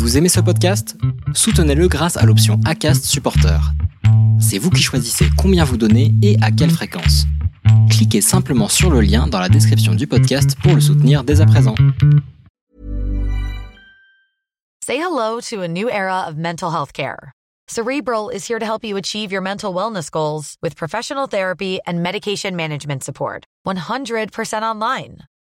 Vous aimez ce podcast? Soutenez-le grâce à l'option ACAST Supporter. C'est vous qui choisissez combien vous donnez et à quelle fréquence. Cliquez simplement sur le lien dans la description du podcast pour le soutenir dès à présent. Say hello to a new era of mental health care. Cerebral is here to help you achieve your mental wellness goals with professional therapy and medication management support. 100% online.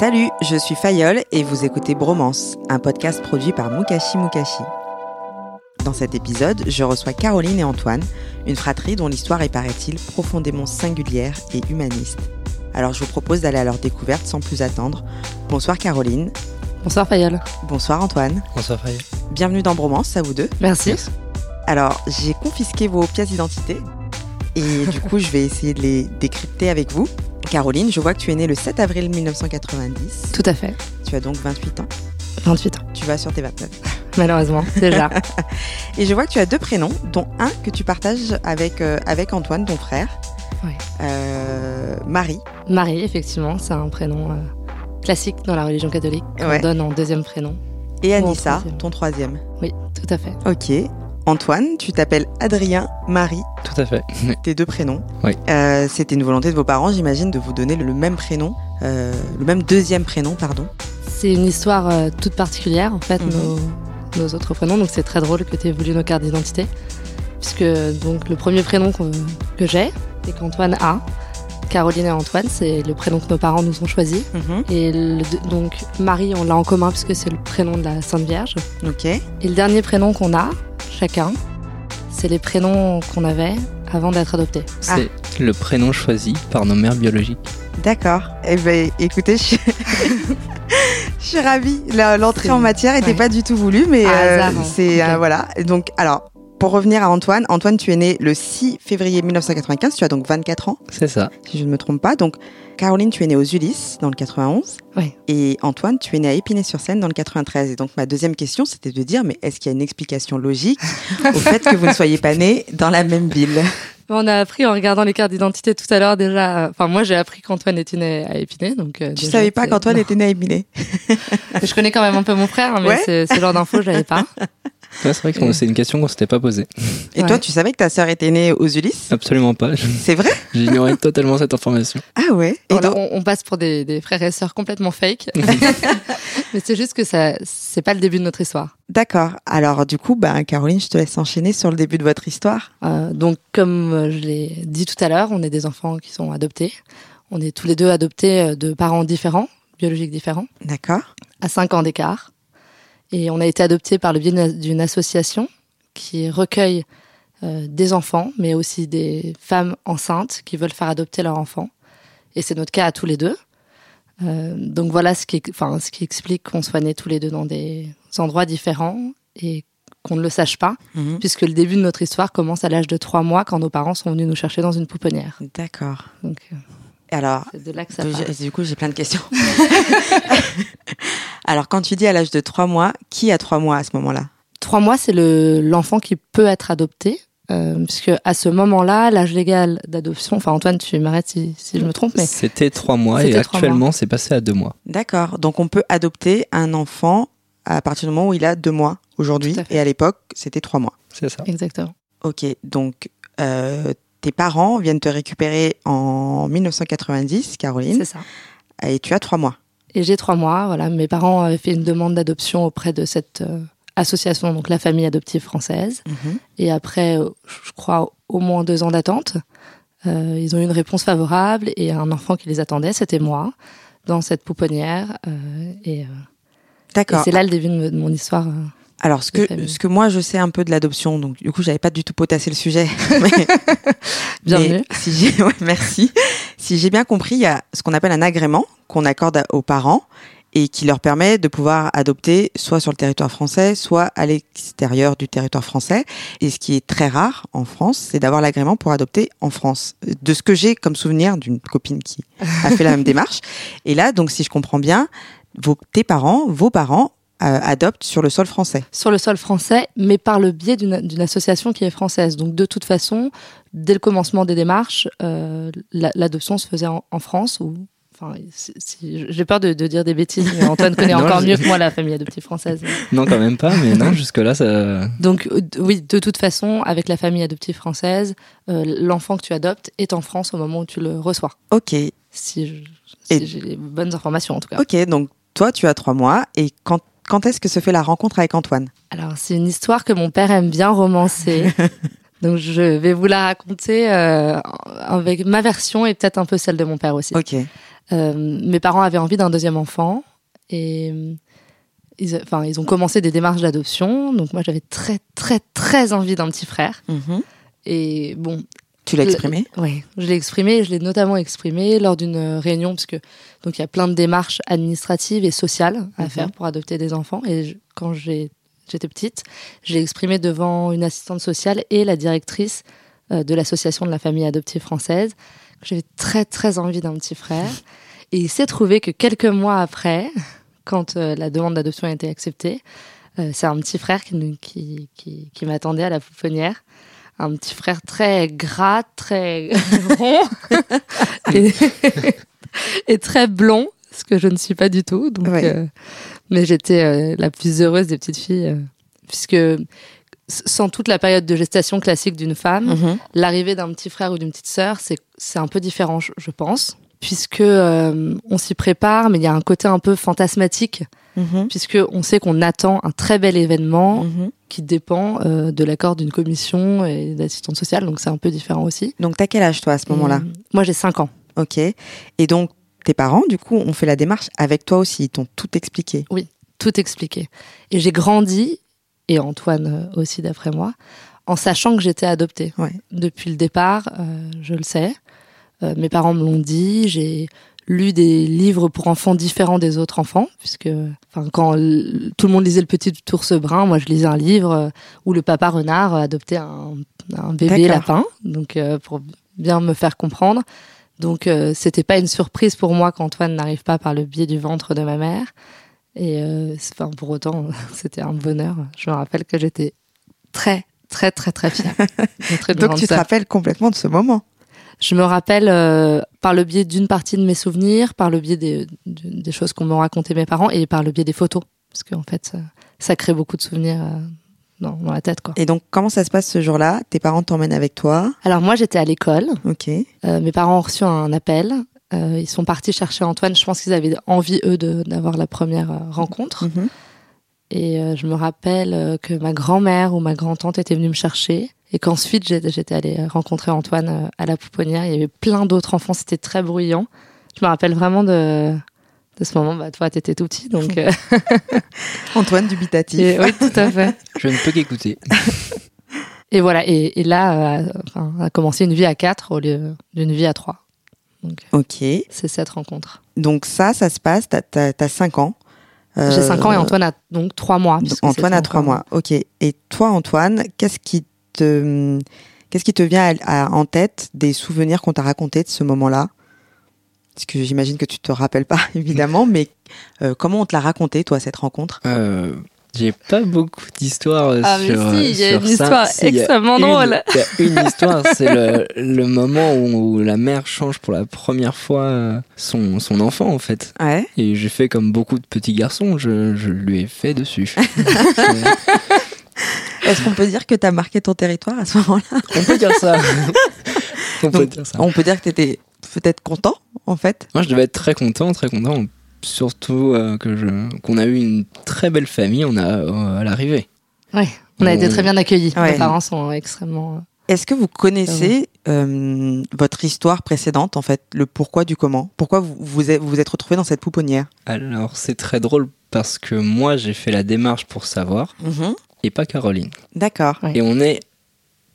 Salut, je suis Fayol et vous écoutez Bromance, un podcast produit par Mukashi Mukashi. Dans cet épisode, je reçois Caroline et Antoine, une fratrie dont l'histoire est, paraît-il, profondément singulière et humaniste. Alors je vous propose d'aller à leur découverte sans plus attendre. Bonsoir Caroline. Bonsoir Fayol. Bonsoir Antoine. Bonsoir Fayol. Bienvenue dans Bromance, à vous deux. Merci. Alors, j'ai confisqué vos pièces d'identité et du coup, je vais essayer de les décrypter avec vous. Caroline, je vois que tu es née le 7 avril 1990. Tout à fait. Tu as donc 28 ans. 28 ans. Tu vas sur tes 29. Malheureusement, déjà. Et je vois que tu as deux prénoms, dont un que tu partages avec, euh, avec Antoine, ton frère. Oui. Euh, Marie. Marie, effectivement, c'est un prénom euh, classique dans la religion catholique qu'on Ouais. donne en deuxième prénom. Et Anissa, troisième. ton troisième. Oui, tout à fait. Ok. Antoine, tu t'appelles Adrien, Marie, Tout à fait. tes deux prénoms. Oui. Euh, C'était une volonté de vos parents, j'imagine, de vous donner le même prénom, euh, le même deuxième prénom, pardon. C'est une histoire euh, toute particulière, en fait, Mhm. nos, nos autres prénoms. Donc c'est très drôle que tu aies voulu nos cartes d'identité. Puisque donc, le premier prénom que j'ai et qu'Antoine a, Caroline et Antoine, c'est le prénom que nos parents nous ont choisi. Mhm. Et le- donc Marie, on l'a en commun puisque c'est le prénom de la Sainte Vierge. Ok. Et le dernier prénom qu'on a, chacun, c'est les prénoms qu'on avait avant d'être adoptés. C'est le prénom choisi par nos mères biologiques. D'accord. Eh ben, écoutez, je suis, je suis ravie. L'entrée en matière n'était ouais. pas du tout voulue, mais Par euh, c'est euh, voilà. Et Donc, alors, pour revenir à Antoine, Antoine, tu es né le 6 février 1995. Tu as donc 24 ans, C'est ça. si je ne me trompe pas. Donc, Caroline, tu es née aux Ulysses dans le 91. Oui. Et Antoine, tu es né à Épinay-sur-Seine dans le 93. Et donc, ma deuxième question, c'était de dire, mais est-ce qu'il y a une explication logique au fait que vous ne soyez pas nés dans la même ville? On a appris en regardant les cartes d'identité tout à l'heure déjà. euh, Enfin, moi, j'ai appris qu'Antoine était né à Épinay. Donc, euh, Tu déjà, savais pas qu'Antoine était né à Épinay? Je connais quand même un peu mon frère, mais Ouais. ce genre d'infos, je l'avais pas. Ouais, c'est vrai que c'est une question qu'on s'était pas posée. Et Ouais. toi, tu savais que ta sœur était née aux Ulysses? Absolument pas. C'est vrai? J'ignorais totalement cette information. Ah ouais Et Voilà, donc- on, on passe pour des, des frères et sœurs complètement fake. mais c'est juste que ça, c'est pas le début de notre histoire. D'accord. Alors du coup, ben, Caroline, je te laisse enchaîner sur le début de votre histoire. Euh, donc, comme euh, je l'ai dit tout à l'heure, on est des enfants qui sont adoptés. On est tous les deux adoptés euh, de parents différents, biologiques différents, D'accord. à 5 ans d'écart. Et on a été adoptés par le biais d'une- association qui recueille euh, des enfants, mais aussi des femmes enceintes qui veulent faire adopter leur enfant. Et c'est notre cas à tous les deux. Euh, donc voilà ce qui, enfin, ce qui explique qu'on soit nés tous les deux dans des endroits différents et qu'on ne le sache pas, Mhm. puisque le début de notre histoire commence à l'âge de trois mois quand nos parents sont venus nous chercher dans une pouponnière. D'accord. Donc euh, Alors, c'est de là que ça part. du coup, j'ai plein de questions. Alors, quand tu dis à l'âge de trois mois, qui a trois mois à ce moment-là? Trois mois, c'est le l'enfant qui peut être adopté. Euh, puisque à ce moment-là, l'âge légal d'adoption, enfin Antoine, tu m'arrêtes si, si je me trompe, mais C'était trois mois et actuellement c'est passé à deux mois. D'accord. Donc, on peut adopter un enfant à partir du moment où il a deux mois aujourd'hui. Et à l'époque, c'était trois mois. C'est ça. exactement. Ok. Donc, euh, tes parents viennent te récupérer en 1990, Caroline, C'est ça. et tu as trois mois. Et j'ai trois mois. Voilà, mes parents avaient fait une demande d'adoption auprès de cette euh, association, donc la famille adoptive française. Mhm. Et après, euh, je crois au moins deux ans d'attente. Euh, ils ont eu une réponse favorable et un enfant qui les attendait, c'était moi, dans cette pouponnière. euh, et D'accord. c'est là le début de mon histoire. Alors, ce que, ce que moi, je sais un peu de l'adoption, donc du coup, j'avais pas du tout potassé le sujet. mais- Bienvenue. mais si j'ai, ouais, merci. Si j'ai bien compris, il y a ce qu'on appelle un agrément qu'on accorde à- aux parents et qui leur permet de pouvoir adopter soit sur le territoire français, soit à l'extérieur du territoire français. Et ce qui est très rare en France, c'est d'avoir l'agrément pour adopter en France. De ce que j'ai comme souvenir d'une copine qui a fait la même démarche. Et là, donc, si je comprends bien, vos, tes parents, vos parents, euh, adoptent sur le sol français. sur le sol français, mais par le biais d'une association qui est française. Donc de toute façon, dès le commencement des démarches, euh, la- l'adoption se faisait en, en France. Ou, enfin, j'ai peur de, de dire des bêtises, mais Antoine connaît Non, encore mieux que moi la famille adoptive française. Non, quand même pas, mais non, jusque-là, ça. Donc euh, oui, de toute façon, avec la famille adoptive française, euh, l'enfant que tu adoptes est en France au moment où tu le reçois. Ok, si j'ai les bonnes informations en tout cas. ok. Donc toi, tu as trois mois. Et quand, quand est-ce que se fait la rencontre avec Antoine? Alors, c'est une histoire que mon père aime bien romancer. Donc, je vais vous la raconter euh, avec ma version et peut-être un peu celle de mon père aussi. Ok. Euh, mes parents avaient envie d'un deuxième enfant et euh, ils, enfin, ils ont commencé des démarches d'adoption. Donc, moi, j'avais très, très, très envie d'un petit frère. Mhm. Et bon, Tu l'as exprimé oui, je l'ai exprimé. Je l'ai notamment exprimé lors d'une euh, réunion, parce que donc il y a plein de démarches administratives et sociales à Mhm. faire pour adopter des enfants. Et je- quand j'ai- j'étais petite, je l'ai exprimé devant une assistante sociale et la directrice euh, de l'association de la famille adoptive française. que J'avais très très envie d'un petit frère. Et il s'est trouvé que quelques mois après, quand euh, la demande d'adoption a été acceptée, euh, c'est un petit frère qui, qui, qui, qui m'attendait à la pouponnière un petit frère très gras, très rond et, et très blond, ce que je ne suis pas du tout. Donc, Ouais. euh, mais j'étais euh, la plus heureuse des petites filles, euh, puisque sans toute la période de gestation classique d'une femme, Mhm. l'arrivée d'un petit frère ou d'une petite sœur, c'est un peu différent, je, pense, puisque on s'y prépare, mais il y a un côté un peu fantasmatique, Mhm. puisque on sait qu'on attend un très bel événement Mhm. Qui dépend euh, de l'accord d'une commission et d'assistante sociale, donc c'est un peu différent aussi. Donc t'as quel âge toi à ce moment-là euh, Moi j'ai 5 ans. Ok. Et donc tes parents, du coup, ont fait la démarche avec toi aussi. Ils t'ont tout expliqué. tout expliqué. Et j'ai grandi, et Antoine euh, aussi d'après moi, en sachant que j'étais adoptée. Ouais. Depuis le départ, euh, je le sais. Mes parents me l'ont dit. J'ai lu des livres pour enfants différents des autres enfants, puisque enfin, quand tout le monde lisait le petit ours brun, moi je lisais un livre euh, où le papa renard adoptait un, un bébé lapin, donc euh, pour bien me faire comprendre. Donc euh, c'était pas une surprise pour moi qu'Antoine n'arrive pas par le biais du ventre de ma mère. Et euh, enfin, pour autant, c'était un bonheur. Je me rappelle que j'étais très, très, très, très fière. Donc tu te rappelles complètement de ce moment. Je me rappelle euh, par le biais d'une partie de mes souvenirs, par le biais des, de- des choses qu'on m'ont raconté mes parents et par le biais des photos. Parce qu'en fait, ça, ça crée beaucoup de souvenirs euh, dans, dans la tête. Quoi. Et donc comment ça se passe ce jour-là? Tes parents t'emmènent avec toi? Alors moi, j'étais à l'école. Ok. Euh, mes parents ont reçu un appel. Euh, ils sont partis chercher Antoine. Je pense qu'ils avaient envie, eux, de- d'avoir la première rencontre. Mhm. Et euh, je me rappelle que ma grand-mère ou ma grand-tante était venue me chercher. Et qu'ensuite, j'étais allée rencontrer Antoine euh, à la pouponnière. Il y avait plein d'autres enfants. C'était très bruyant. Je me rappelle vraiment de, de ce moment. Bah, toi, t'étais tout petit. Donc, euh, Antoine dubitatif. et- oui, tout à fait. Je ne peux qu'écouter. Et voilà. Et, et là, euh, enfin, a commencé une vie à quatre au lieu d'une vie à trois. Donc, Ok. c'est cette rencontre. Donc ça, ça se passe. T'as, t'as cinq ans. Euh, J'ai 5 ans et Antoine a donc 3 mois. Antoine a trois encore- mois. Ok. Et toi, Antoine, qu'est-ce qui te, qu'est-ce qui te vient à- à- en tête des souvenirs qu'on t'a racontés de ce moment-là? Parce que j'imagine que tu te rappelles pas, évidemment, mais euh, comment on te l'a raconté, toi, cette rencontre? Euh, j'ai pas beaucoup d'histoires Ah, mais sur, euh, si, il y a une ça. histoire Si, il y a extrêmement une- drôle. Il y a une histoire, c'est le, le moment où, où la mère change pour la première fois euh, son, son enfant, en fait. Ouais. Et j'ai fait comme beaucoup de petits garçons, je, je lui ai fait dessus. Est-ce qu'on peut dire que t'as marqué ton territoire à ce moment-là? On peut dire ça. On peut Donc, dire ça. On peut dire que t'étais peut-être content, en fait? Moi, je devais être très content, très content. Surtout euh, que je, qu'on a eu une très belle famille on a, euh, à l'arrivée. Ouais, on a été très bien accueillis. Ouais. Mes parents sont extrêmement. Est-ce que vous connaissez euh, votre histoire précédente, en fait, le pourquoi du comment? Pourquoi vous vous êtes, vous vous êtes retrouvé dans cette pouponnière? Alors, c'est très drôle parce que moi, j'ai fait la démarche pour savoir et pas Caroline. D'accord. Ouais. Et on est.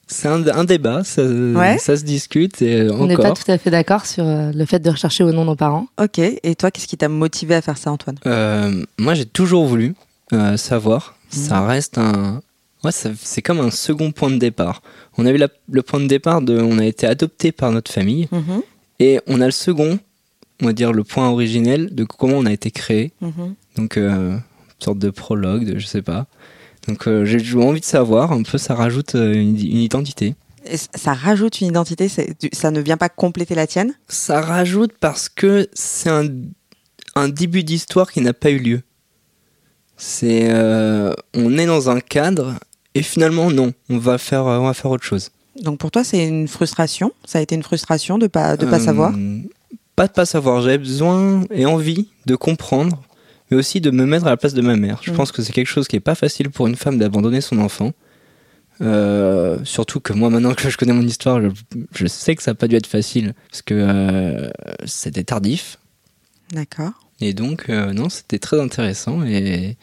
C'est un, un débat, ça, Ouais. ça se discute et euh, On n'est pas tout à fait d'accord sur euh, le fait de rechercher ou non nos parents. Ok. Et toi, qu'est-ce qui t'a motivé à faire ça, Antoine? Euh, moi, j'ai toujours voulu euh, savoir. Mhm. Ça reste un. Ouais, ça- c'est comme un second point de départ. On a eu la- le point de départ de. On a été adopté par notre famille. Mhm, Et on a le second, on va dire le point originel de comment on a été créé. mhm. Donc, euh, une sorte de prologue, de, je sais pas. Donc, euh, j'ai envie de savoir. Un peu, ça rajoute euh, une, une identité. Et ça rajoute une identité, ça ne vient pas compléter la tienne? Ça rajoute parce que c'est un, un début d'histoire qui n'a pas eu lieu. C'est, euh, on est dans un cadre et finalement non, on va faire, on va faire autre chose. Donc pour toi, c'est une frustration? Ça a été une frustration de pas de pas Euh, savoir? Pas de pas savoir. J'avais besoin et envie de comprendre, mais aussi de me mettre à la place de ma mère. Je Mm. pense que c'est quelque chose qui est pas facile pour une femme d'abandonner son enfant. Euh, surtout que moi, maintenant que je connais mon histoire, je, je sais que ça n'a pas dû être facile parce que euh, c'était tardif. D'accord. Et donc, euh, non, c'était très intéressant et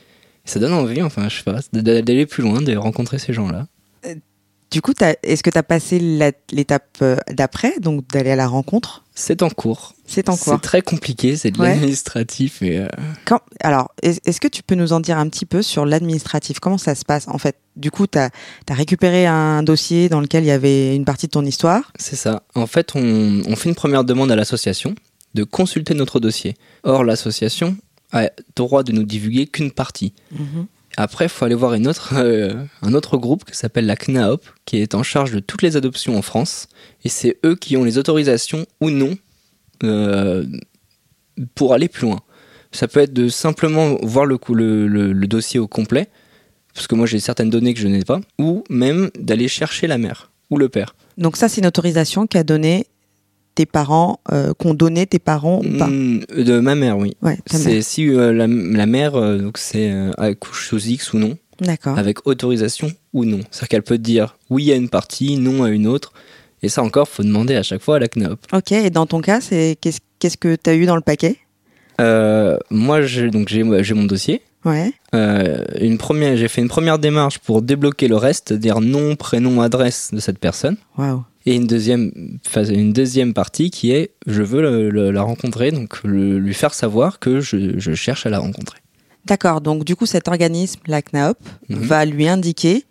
ça donne envie, enfin, je sais pas, d'aller plus loin, de rencontrer ces gens-là. Du coup, est-ce que tu as passé l'étape euh, d'après, donc d'aller à la rencontre? C'est en cours. C'est en quoi C'est très compliqué, c'est de Ouais. l'administratif et euh, Quand, alors, est- est-ce que tu peux nous en dire un petit peu sur l'administratif? Comment ça se passe En fait, du coup, tu as, récupéré un dossier dans lequel il y avait une partie de ton histoire? c'est ça. En fait, on, on fait une première demande à l'association de consulter notre dossier. Or, l'association a droit de nous divulguer qu'une partie. Après, il faut aller voir autre, euh, un autre groupe qui s'appelle la CNAOP, qui est en charge de toutes les adoptions en France. Et c'est eux qui ont les autorisations ou non euh, pour aller plus loin. Ça peut être de simplement voir le, dossier au complet, parce que moi j'ai certaines données que je n'ai pas, ou même d'aller chercher la mère ou le père. Donc ça, c'est une autorisation qu'a donné tes parents, euh, qu'ont donné tes parents ou pas Mm, De ma mère, oui. Ouais. C'est si euh, la, la mère, euh, donc c'est euh, accouche sous X ou non, D'accord. avec autorisation ou non. C'est-à-dire qu'elle peut dire oui à une partie, non à une autre. Et ça encore, faut demander à chaque fois à la CNAOP. Ok, et dans ton cas, c'est qu'est-ce qu'est-ce que tu as eu dans le paquet? Moi, j'ai donc j'ai j'ai mon dossier. Ouais. Une première, j'ai fait une première démarche pour débloquer le reste, dire nom, prénom, adresse de cette personne. Waouh. Et une deuxième, une deuxième partie qui est je veux le- le- la rencontrer, donc le- lui faire savoir que je, je cherche à la rencontrer. D'accord, donc du coup, cet organisme, la CNAOP, Mhm. va lui indiquer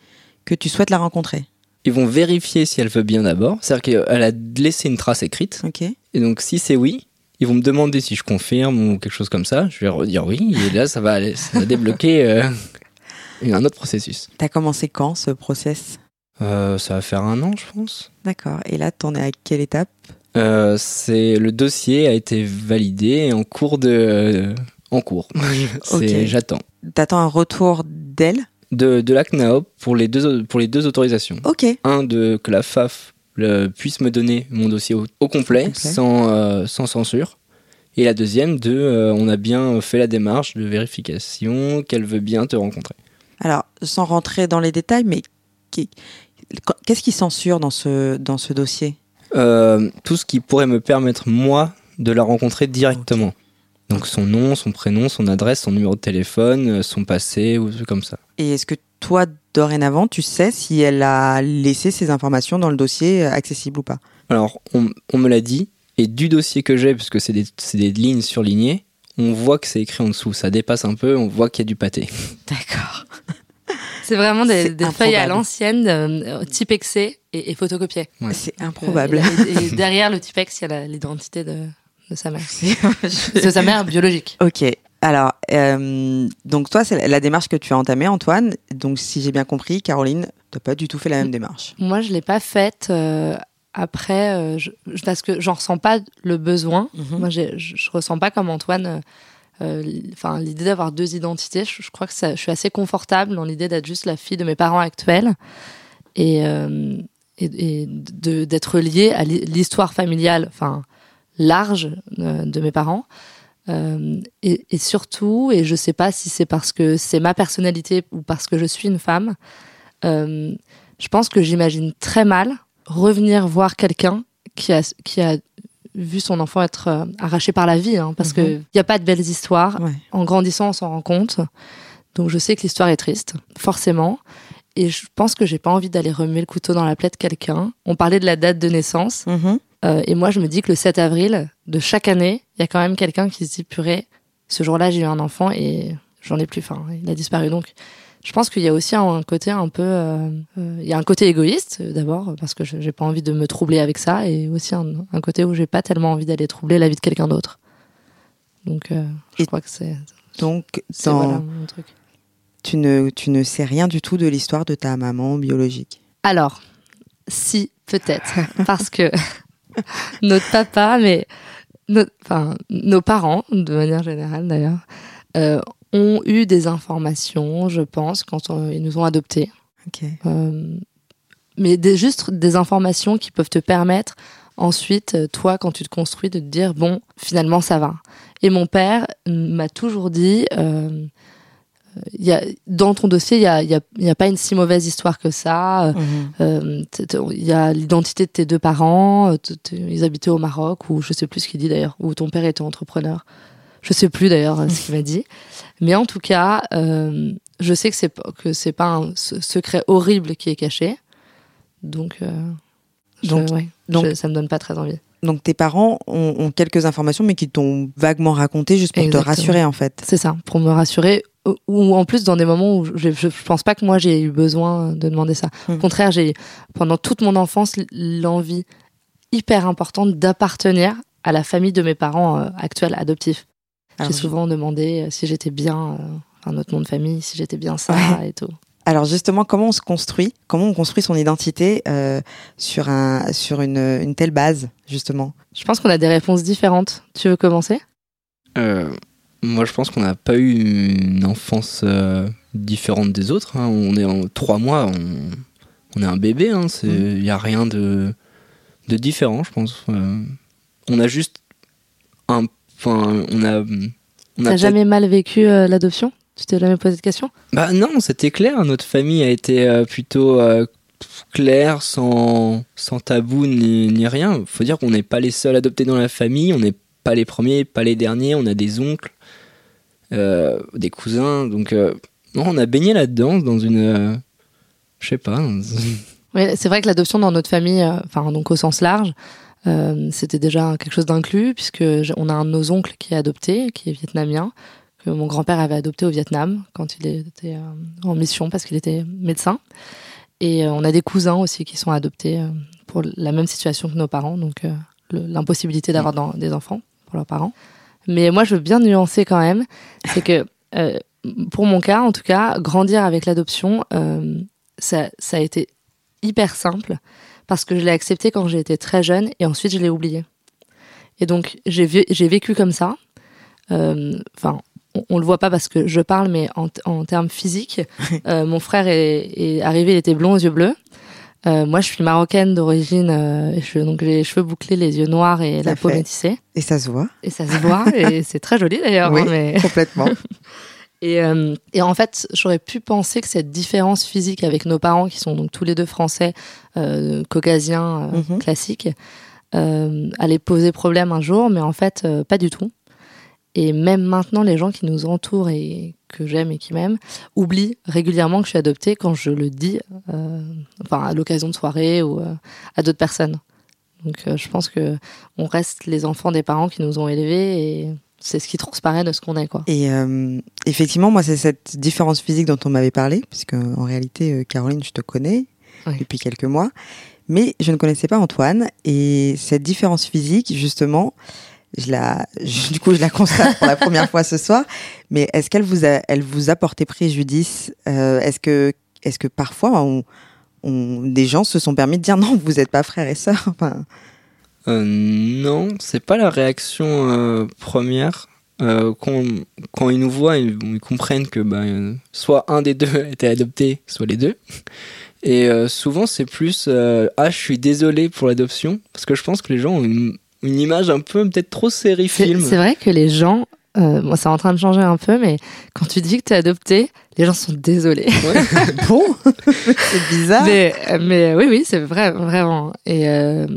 que tu souhaites la rencontrer. Ils vont vérifier si elle veut bien d'abord, c'est-à-dire qu'elle a laissé une trace écrite. Ok. Et donc si c'est oui, ils vont me demander si je confirme ou quelque chose comme ça. Je vais redire oui, et là ça va, aller- ça va débloquer euh, un autre processus. T'as commencé quand ce process? Euh, ça va faire un an, je pense. D'accord. Et là, t'en es à quelle étape? Euh, c'est le dossier a été validé en cours de euh, en cours. C'est- Ok. J'attends T'attends un retour d'elle? De de la CNAOP pour les deux pour les deux autorisations. Ok. Un de que la FAF le- puisse me donner mon dossier au, au complet, sans euh, sans censure. Et la deuxième de euh, on a bien fait la démarche de vérification qu'elle veut bien te rencontrer. Alors, sans rentrer dans les détails, mais qu'est-ce qui censure dans ce, dans ce dossier? Euh, tout ce qui pourrait me permettre moi de la rencontrer directement. Donc son nom, son prénom, son adresse, son numéro de téléphone, euh, son passé ou trucs comme ça. Et est-ce que toi, dorénavant, tu sais si elle a laissé ces informations dans le dossier euh, accessible ou pas? Alors, on, on me l'a dit, et du dossier que j'ai, puisque c'est des, c'est des lignes surlignées, on voit que c'est écrit en dessous. Ça dépasse un peu, on voit qu'il y a du pâté. D'accord. C'est vraiment des, feuilles à l'ancienne, euh, type excès et, et photocopiées. Ouais. C'est Euh, improbable. et, et derrière le typex, il y a la- l'identité de, de sa mère. de sa mère biologique. ok. Alors, euh, donc toi, c'est la- démarche que tu as entamée, Antoine. Donc, si j'ai bien compris, Caroline, t'as pas du tout fait la même démarche. Moi, je l'ai pas faite euh, après, euh, je- parce que j'en ressens pas le besoin. Mhm. Moi, je, je ressens pas comme Antoine. Euh, Enfin, l'idée d'avoir deux identités, je, crois que ça, je suis assez confortable dans l'idée d'être juste la fille de mes parents actuels et, euh, et, d'être liée à l'hi- l'histoire familiale, enfin large euh, de mes parents. Et, surtout, et je sais pas si c'est parce que c'est ma personnalité ou parce que je suis une femme, je pense que j'imagine très mal revenir voir quelqu'un qui a, qui a vu son enfant être euh, arraché par la vie, hein, parce que il n'y a pas de belles histoires. Ouais. En grandissant, on s'en rend compte. Donc je sais que l'histoire est triste, forcément. Et je pense que j'ai pas envie d'aller remuer le couteau dans la plaie de quelqu'un. On parlait de la date de naissance. Mhm. euh, et moi, je me dis que le 7 avril de chaque année, il y a quand même quelqu'un qui se dit purée, ce jour-là, j'ai eu un enfant et j'en ai plus. Enfin, il a disparu. Donc, je pense qu'il y a aussi un côté un peu, euh, euh, il y a un côté égoïste euh, d'abord parce que je- j'ai pas envie de me troubler avec ça, et aussi un, un côté où j'ai pas tellement envie d'aller troubler la vie de quelqu'un d'autre. Donc, euh, je Et crois que c'est, Donc, dans- voilà mon truc. tu, ne, tu ne sais rien du tout de l'histoire de ta maman biologique. Alors, si, peut-être. parce que notre papa, mais notre- enfin, nos parents, de manière générale d'ailleurs, euh, ont eu des informations, je pense, quand on- ils nous ont adoptés. Euh, mais des, juste des informations qui peuvent te permettre ensuite, euh, toi, quand tu te construis, de te dire, bon, finalement, ça va. Et mon père m'a toujours dit, euh, y a, dans ton dossier, il n'y a, y a- y a pas une si mauvaise histoire que ça. Euh, Mhm. euh, Il y a l'identité de tes deux parents. euh, Ils habitaient au Maroc, ou je sais plus ce qu'il dit d'ailleurs, ou ton père était entrepreneur. Je sais plus d'ailleurs euh, ce qu'il m'a dit. Mais en tout cas, euh, je sais que c'est que c'est pas un se- secret horrible qui est caché. Donc, euh, je- Donc- ouais, donc- je- ça me donne pas très envie. Donc, tes parents ont, ont quelques informations, mais qui t'ont vaguement raconté juste pour Exactement. te rassurer, en fait. C'est ça, pour me rassurer. Ou- Ou en plus dans des moments où je, je, pense pas que moi j'ai eu besoin de demander ça. Au Mhm. contraire, j'ai eu pendant toute mon enfance l'envie hyper importante d'appartenir à la famille de mes parents euh, actuels adoptifs. Alors, J'ai souvent demandé euh, si j'étais bien, euh, un autre nom de famille, si j'étais bien ça et tout. Alors justement, comment on se construit Comment on construit son identité euh, sur un sur une, une telle base justement? Je pense qu'on a des réponses différentes. Tu veux commencer? Euh, moi, je pense qu'on n'a pas eu une enfance euh, différente des autres. hein. On est en trois mois, on, on est un bébé. Il Mm. n'y a rien de, de différent, je pense. Euh, on a juste un. Enfin, on a. T'as jamais mal vécu euh, l'adoption? Tu t'es jamais posé de questions? Bah non, c'était clair. Notre famille a été euh, plutôt euh, claire, sans, sans tabou ni, ni rien. Faut dire qu'on n'est pas les seuls adoptés dans la famille. On n'est pas les premiers, pas les derniers. On a des oncles, euh, des cousins. Donc, non, on a baigné là-dedans, dans une. je sais pas. Oui, c'est vrai que l'adoption dans notre famille, enfin donc au sens large, c'était déjà quelque chose d'inclus puisque on a un de nos oncles qui est adopté, qui est vietnamien, que mon grand-père avait adopté au Vietnam quand il était euh, en mission parce qu'il était médecin. Et euh, on a des cousins aussi qui sont adoptés euh, pour la même situation que nos parents, donc euh, l'impossibilité d'avoir des enfants pour leurs parents. Mais moi, je veux bien nuancer quand même, c'est que euh, pour mon cas, en tout cas, grandir avec l'adoption, euh, ça, ça a été hyper simple parce que je l'ai accepté quand j'ai été très jeune et ensuite je l'ai oublié. Et donc j'ai vé- j'ai vécu comme ça. Euh, Enfin, on, on le voit pas parce que je parle, mais en, en termes physiques, euh, mon frère est, est arrivé, il était blond aux yeux bleus. Euh, moi, je suis marocaine d'origine, euh, je- donc j'ai les cheveux bouclés, les yeux noirs et Ça la peau métissée. Et ça se voit Et ça se voit, et c'est très joli d'ailleurs. Oui. hein, mais... complètement. Et, euh, et en fait, j'aurais pu penser que cette différence physique avec nos parents, qui sont donc tous les deux français, euh, caucasiens, euh, Mhm. classiques, allait poser problème un jour, mais en fait, pas du tout. Et même maintenant, les gens qui nous entourent et que j'aime et qui m'aiment oublient régulièrement que je suis adoptée quand je le dis, enfin à l'occasion de soirées ou à d'autres personnes. Donc, je pense que on reste les enfants des parents qui nous ont élevés et c'est ce qui transparaît de ce qu'on est, quoi. Et euh, effectivement, moi, c'est cette différence physique dont on m'avait parlé, puisque en réalité, euh, Caroline, je te connais Oui. depuis quelques mois, mais je ne connaissais pas Antoine. Et cette différence physique, justement, je la, je- du coup, je la constate pour la première fois ce soir. Mais est-ce qu'elle vous a, elle vous a porté préjudice Euh, Est-ce que, est-ce que parfois, on, on- des gens se sont permis de dire non, vous n'êtes pas frères et sœurs Enfin, non, c'est pas la réaction euh, première. Euh, quand, quand ils nous voient, ils, ils comprennent que bah, euh, soit un des deux a été adopté, soit les deux. Et euh, souvent, c'est plus euh, Ah, je suis désolé pour l'adoption. Parce que je pense que les gens ont une, une image un peu peut-être trop série C'est film. c'est vrai que les gens euh, moi, c'est en train de changer un peu, mais quand tu dis que tu es adopté, les gens sont désolés. bon, c'est bizarre. Mais, mais oui, oui, c'est vrai, vraiment. Et euh,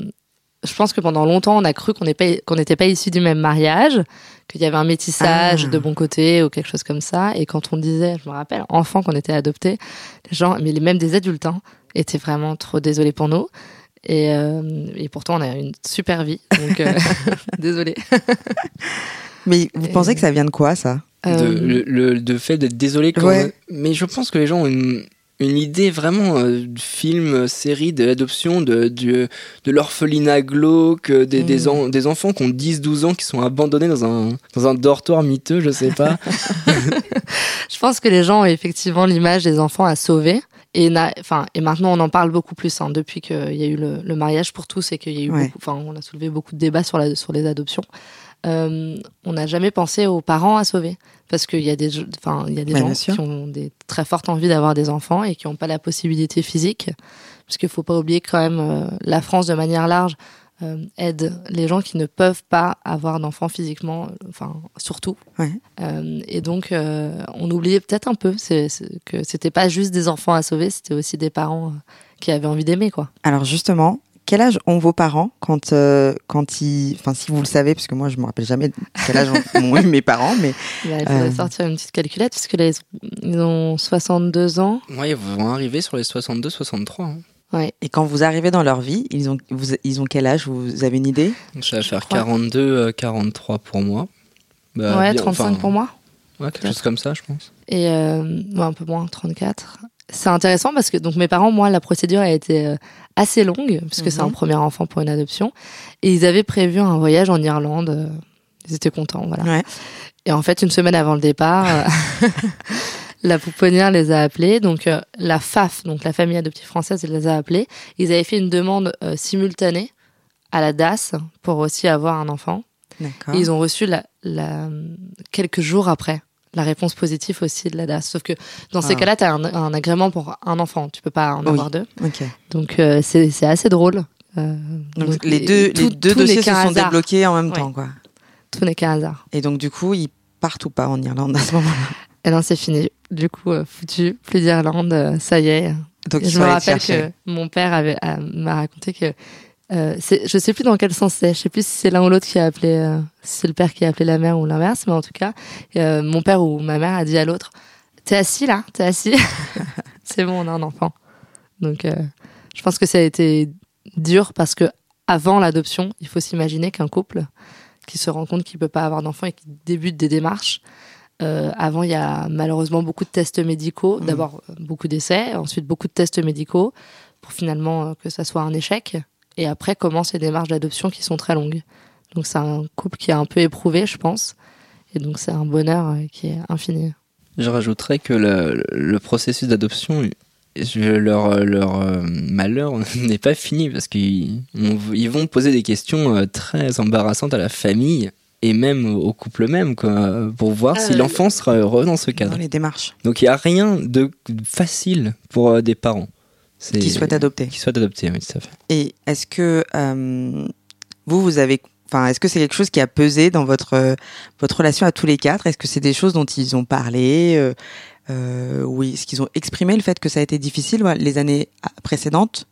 je pense que pendant longtemps, on a cru qu'on n'était pas, pas issus du même mariage, qu'il y avait un métissage Ah. de bon côté ou quelque chose comme ça. Et quand on disait, je me rappelle, enfant qu'on était adoptés, les gens, mais même des adultes, hein, étaient vraiment trop désolés pour nous. Et, euh, et pourtant, on a une super vie. Donc, euh, désolé. Mais vous Et- pensez que ça vient de quoi, ça? De, Euh, le, le- de fait d'être désolé quand Ouais. mais je pense que les gens ont une, une idée vraiment euh, de film euh, série de l'adoption de, du- de l'orphelinat glauque euh, des, des, Mm. en- des enfants qui ont 10-12 ans qui sont abandonnés dans un, dans un dortoir miteux je sais pas Je pense que les gens ont effectivement l'image des enfants à sauver. Et, na- enfin, et maintenant, on en parle beaucoup plus hein, depuis qu'il y a eu le, le mariage pour tous et qu'il y a eu Ouais. beaucoup, enfin, on a soulevé beaucoup de débats sur, la, sur les adoptions. Euh, on n'a jamais pensé aux parents à sauver parce qu'il y a des, enfin, il y a des gens qui ont des très fortes envies d'avoir des enfants et qui n'ont pas la possibilité physique. Parce qu'il faut pas oublier que quand même euh, la France de manière large euh, aide les gens qui ne peuvent pas avoir d'enfants physiquement, enfin surtout. Ouais. Et donc, on oubliait peut-être un peu c'est, c'est- que c'était pas juste des enfants à sauver, c'était aussi des parents qui avaient envie d'aimer, quoi. Alors justement, quel âge ont vos parents quand, euh, quand ils... Enfin, si vous le savez, parce que moi, je me rappelle jamais quel âge ont eu mes parents, mais Là, il faudrait Euh. sortir une petite calculette, parce que là, ils ont, ils ont 62 ans. ouais, ils vont arriver sur les 62-63 hein. Ouais. et quand vous arrivez dans leur vie, ils ont, vous- ils ont quel âge? Vous avez une idée? Ça va faire crois. 42 euh, 43 pour moi Bah, ouais, bien, 35 enfin, pour moi. ouais, quelque chose comme ça je pense Et euh, un peu moins, 34. C'est intéressant parce que donc mes parents, moi, la procédure a été euh, assez longue puisque c'est Mhm. un premier enfant pour une adoption et ils avaient prévu un voyage en Irlande. euh, Ils étaient contents, voilà. Ouais. Et en fait, une semaine avant le départ, euh, la pouponnière les a appelés. Donc euh, la FAF, donc la famille adoptive française, elle les a appelés. Ils avaient fait une demande euh, simultanée à la DAS pour aussi avoir un enfant. Et ils ont reçu la, la, quelques jours après la réponse positive aussi de la DAS. Sauf que dans ces Ah. cas-là, tu as un, un agrément pour un enfant. Tu peux pas en Oui. avoir deux. Donc euh, c'est c'est assez drôle. Euh, Donc, les deux, tout- les deux dossiers se sont débloqués en même Ouais. temps, quoi. Tout n'est qu'un hasard. Et donc, du coup, ils partent ou pas en Irlande à ce moment-là? Et non, c'est fini. Du coup, euh, foutu, plus d'Irlande, euh, ça y est. Donc, Et je me rappelle que mon père m'a raconté que euh, je sais plus dans quel sens c'est. Je sais plus si c'est l'un ou l'autre qui a appelé, euh, si c'est le père qui a appelé la mère ou l'inverse, mais en tout cas, euh, mon père ou ma mère a dit à l'autre "T'es assis là, t'es assis. c'est bon, on a un enfant." Donc, euh, je pense que ça a été dur parce que avant l'adoption, il faut s'imaginer qu'un couple qui se rend compte qu'il peut pas avoir d'enfant et qui débute des démarches. avant, il y a malheureusement beaucoup de tests médicaux. Mhm. D'abord, beaucoup d'essais, ensuite beaucoup de tests médicaux pour finalement que ça soit un échec. Et après commencent les démarches d'adoption qui sont très longues. Donc c'est un couple qui est un peu éprouvé, je pense. Et donc c'est un bonheur euh, qui est infini. Je rajouterais que le, le processus d'adoption, leur, leur euh, malheur n'est pas fini parce qu'ils on- ils vont poser des questions euh, très embarrassantes à la famille et même au couple même quoi, pour voir si l'enfant sera heureux dans ce cadre. Dans les démarches. Donc il n'y a rien de facile pour des parents. Qui souhaitent adopter. Qui souhaitent adopter, oui, tout à fait. Et est-ce que euh, vous, vous avez, enfin, est-ce que c'est quelque chose qui a pesé dans votre euh, votre relation à tous les quatre? Est-ce que c'est des choses dont ils ont parlé euh, Oui, est-ce qu'ils ont exprimé le fait que ça a été difficile ouais, les années précédentes?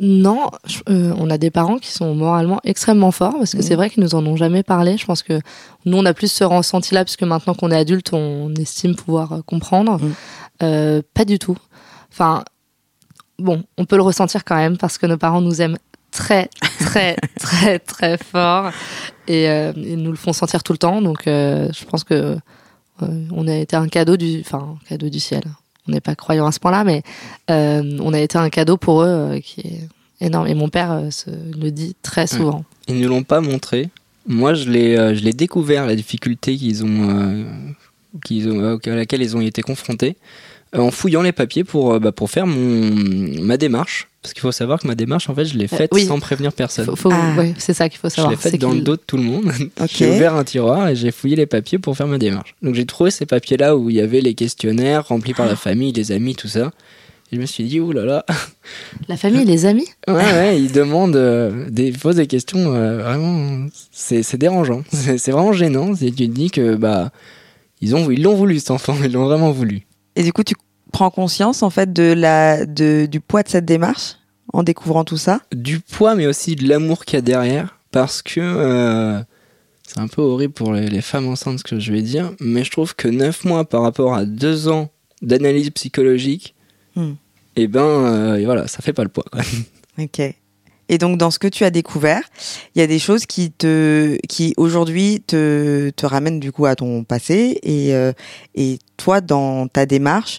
Non, je- euh, on a des parents qui sont moralement extrêmement forts parce que c'est vrai qu'ils nous en ont jamais parlé. Je pense que nous, on a plus ce ressenti-là parce que maintenant qu'on est adulte, on estime pouvoir comprendre. Euh, pas du tout. Enfin, bon, on peut le ressentir quand même parce que nos parents nous aiment très, très, très, très fort et euh, ils nous le font sentir tout le temps. Donc, euh, je pense que euh, on a été un cadeau du, enfin, un cadeau du ciel. On n'est pas croyant à ce point-là, mais on a été un cadeau pour eux qui est énorme. Et mon père se le dit très souvent. Ils ne l'ont pas montré. Moi, je l'ai, je l'ai découvert, la difficulté qu'ils ont, qu'ils ont, à laquelle ils ont été confrontés, en fouillant les papiers pour, euh, bah, pour faire mon, ma démarche. Parce qu'il faut savoir que ma démarche, en fait, je l'ai faite oui. sans prévenir personne. Ah. ouais, c'est ça qu'il faut Je savoir. l'ai faite dans le dos de tout le monde. J'ai ouvert un tiroir et j'ai fouillé les papiers pour faire ma démarche. Donc j'ai trouvé ces papiers-là où il y avait les questionnaires remplis par la famille, les amis, tout ça. Et je me suis dit, ouh là là. La famille, les amis Ouais, ouais, ils demandent, euh, des, ils posent des questions euh, vraiment. C'est c'est dérangeant. C'est vraiment gênant. Tu te dis que, bah, ils ont- ils l'ont voulu, cet enfant. Ils l'ont vraiment voulu. Et du coup, tu prends conscience en fait de la, de, du poids de cette démarche en découvrant tout ça? Du poids, mais aussi de l'amour qu'il y a derrière. Parce que. euh, c'est un peu horrible pour les, les femmes enceintes ce que je vais dire, mais je trouve que 9 mois par rapport à 2 ans d'analyse psychologique, Hmm. et ben euh, et voilà, ça fait pas le poids. Quoi. Ok. Et donc, dans ce que tu as découvert, il y a des choses qui te, qui aujourd'hui te, te ramènent du coup à ton passé et, euh, et toi, dans ta démarche,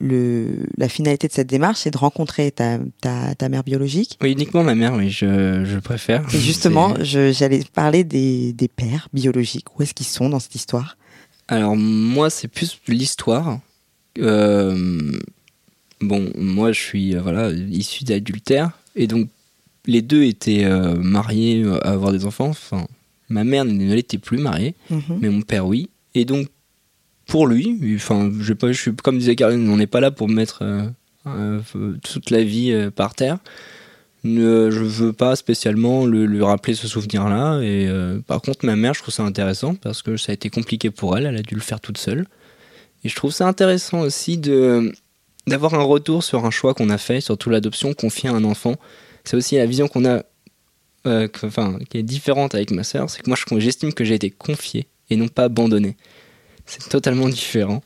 le, la finalité de cette démarche, c'est de rencontrer ta, ta, ta mère biologique. Oui, uniquement ma mère, oui, je, je préfère. Et justement, j'allais parler des, des pères biologiques. Où est-ce qu'ils sont dans cette histoire? Alors moi, c'est plus l'histoire. Euh, bon, moi, je suis euh, voilà issu d'adultère et donc les deux étaient euh, mariés à avoir des enfants. Enfin, ma mère ne l'était plus mariée, Mhm. mais mon père oui. Et donc pour lui, enfin, je, pas, je suis comme disait Caroline, on n'est pas là pour mettre euh, euh, toute la vie euh, par terre. Ne, je veux pas spécialement le, lui rappeler ce souvenir-là. Et par contre, ma mère, je trouve ça intéressant parce que ça a été compliqué pour elle. Elle a dû le faire toute seule. Et je trouve ça intéressant aussi de d'avoir un retour sur un choix qu'on a fait, surtout l'adoption, confier à un enfant. C'est aussi la vision qu'on a, enfin, qui est différente avec ma sœur. C'est que moi, je- j'estime que j'ai été confié et non pas abandonné. C'est totalement différent.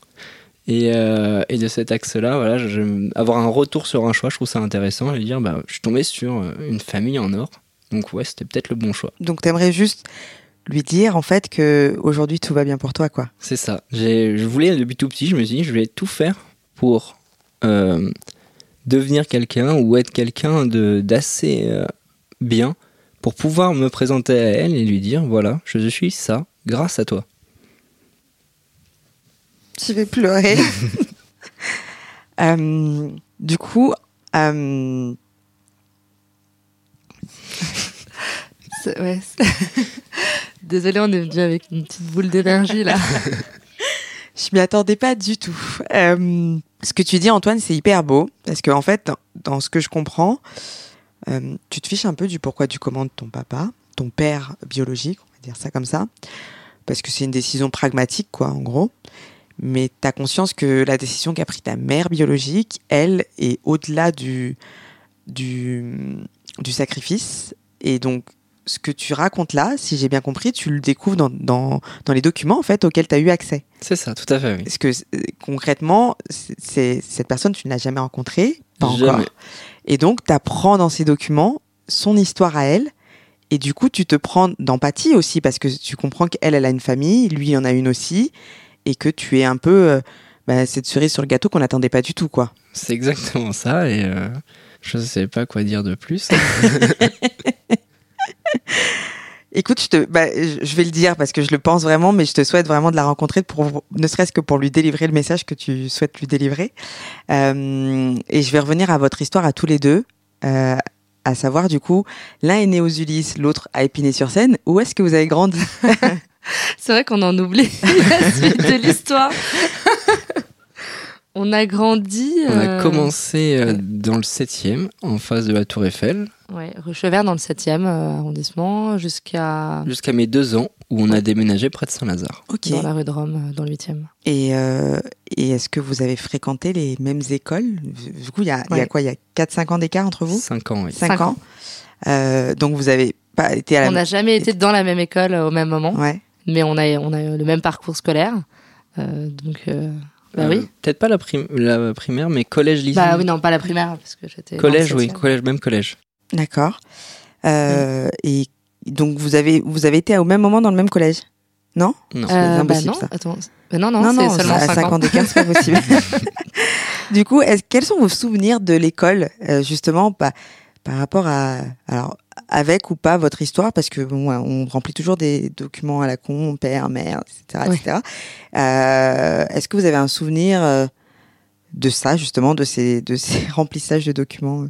Et, euh, et de cet axe-là, voilà, je- avoir un retour sur un choix, je trouve ça intéressant. Et dire, bah, je suis tombé sur euh, une famille en or. Donc ouais, c'était peut-être le bon choix. Donc, t'aimerais juste lui dire en fait que aujourd'hui tout va bien pour toi, quoi. C'est ça. J'ai- Je voulais, depuis tout petit, je me suis dit, je vais tout faire pour euh, devenir quelqu'un ou être quelqu'un de- d'assez euh, bien pour pouvoir me présenter à elle et lui dire, voilà, je suis ça grâce à toi. Je vais pleurer. Euh, du coup, euh, ouais, Désolée, on est venu avec une petite boule d'énergie là. je m'y attendais pas du tout. Euh, ce que tu dis, Antoine, c'est hyper beau parce que en fait, dans, dans ce que je comprends, euh, tu te fiches un peu du pourquoi du comment de ton papa, ton père biologique, on va dire ça comme ça, parce que c'est une décision pragmatique, quoi, en gros. Mais tu as conscience que la décision qu'a pris ta mère biologique, elle, est au-delà du, du, du sacrifice. Et donc, ce que tu racontes là, si j'ai bien compris, tu le découvres dans, dans, dans les documents en fait auxquels tu as eu accès. C'est ça, tout à fait, oui. Parce que euh, concrètement, c'est- cette personne, tu ne l'as jamais rencontrée, pas encore. Et donc, tu apprends dans ces documents son histoire à elle. Et du coup, tu te prends d'empathie aussi parce que tu comprends qu'elle, elle a une famille, lui, il en a une aussi. Et que tu es un peu euh, bah, cette cerise sur le gâteau qu'on n'attendait pas du tout, quoi. C'est exactement ça et euh, je ne sais pas quoi dire de plus. Écoute, je, te, bah, je vais le dire parce que je le pense vraiment, mais je te souhaite vraiment de la rencontrer, pour, ne serait-ce que pour lui délivrer le message que tu souhaites lui délivrer. Euh, et je vais revenir à votre histoire à tous les deux, euh, à savoir du coup, l'un est né aux Ulysses, l'autre à Épinay-sur-Seine. Où est-ce que vous avez grandi? C'est vrai qu'on en oublie la suite de l'histoire. On a grandi. On a euh, commencé euh, dans le 7e, en face de la Tour Eiffel, Ouais, rue Chevert dans le 7e euh, arrondissement jusqu'à jusqu'à mes deux ans, où on a déménagé près de Saint-Lazare. Ok. dans la rue de Rome, euh, dans le 8e. Et, euh, et est-ce que vous avez fréquenté les mêmes écoles? Du coup, il y a, y quoi? Il y a 4-5 ans d'écart entre vous? 5 ans, oui. 5 Cinq ans. ans. Euh, donc vous avez pas été à la On n'a jamais été dans la même école au même moment, Ouais. mais on a, on a le même parcours scolaire. Euh, donc, euh, bah Euh, oui. Peut-être pas la, prim- la primaire, mais collège, lycée. Bah oui, non, pas la primaire, parce que j'étais. Collège, oui, collège, même collège. D'accord. Euh, Et donc vous avez vous avez été au même moment dans le même collège? Non? Non. C'est Euh, bah impossible, non, ça. attends. Bah non, non, c'est seulement à 5 5 ans. d'écart, c'est pas possible. du coup, est-ce- quels sont vos souvenirs de l'école, euh, justement, par, par rapport à, alors, avec ou pas votre histoire, parce que bon, on remplit toujours des documents à la con, père, mère, etc., etc. Euh, est-ce que vous avez un souvenir euh, de ça, justement, de ces, de ces remplissages de documents?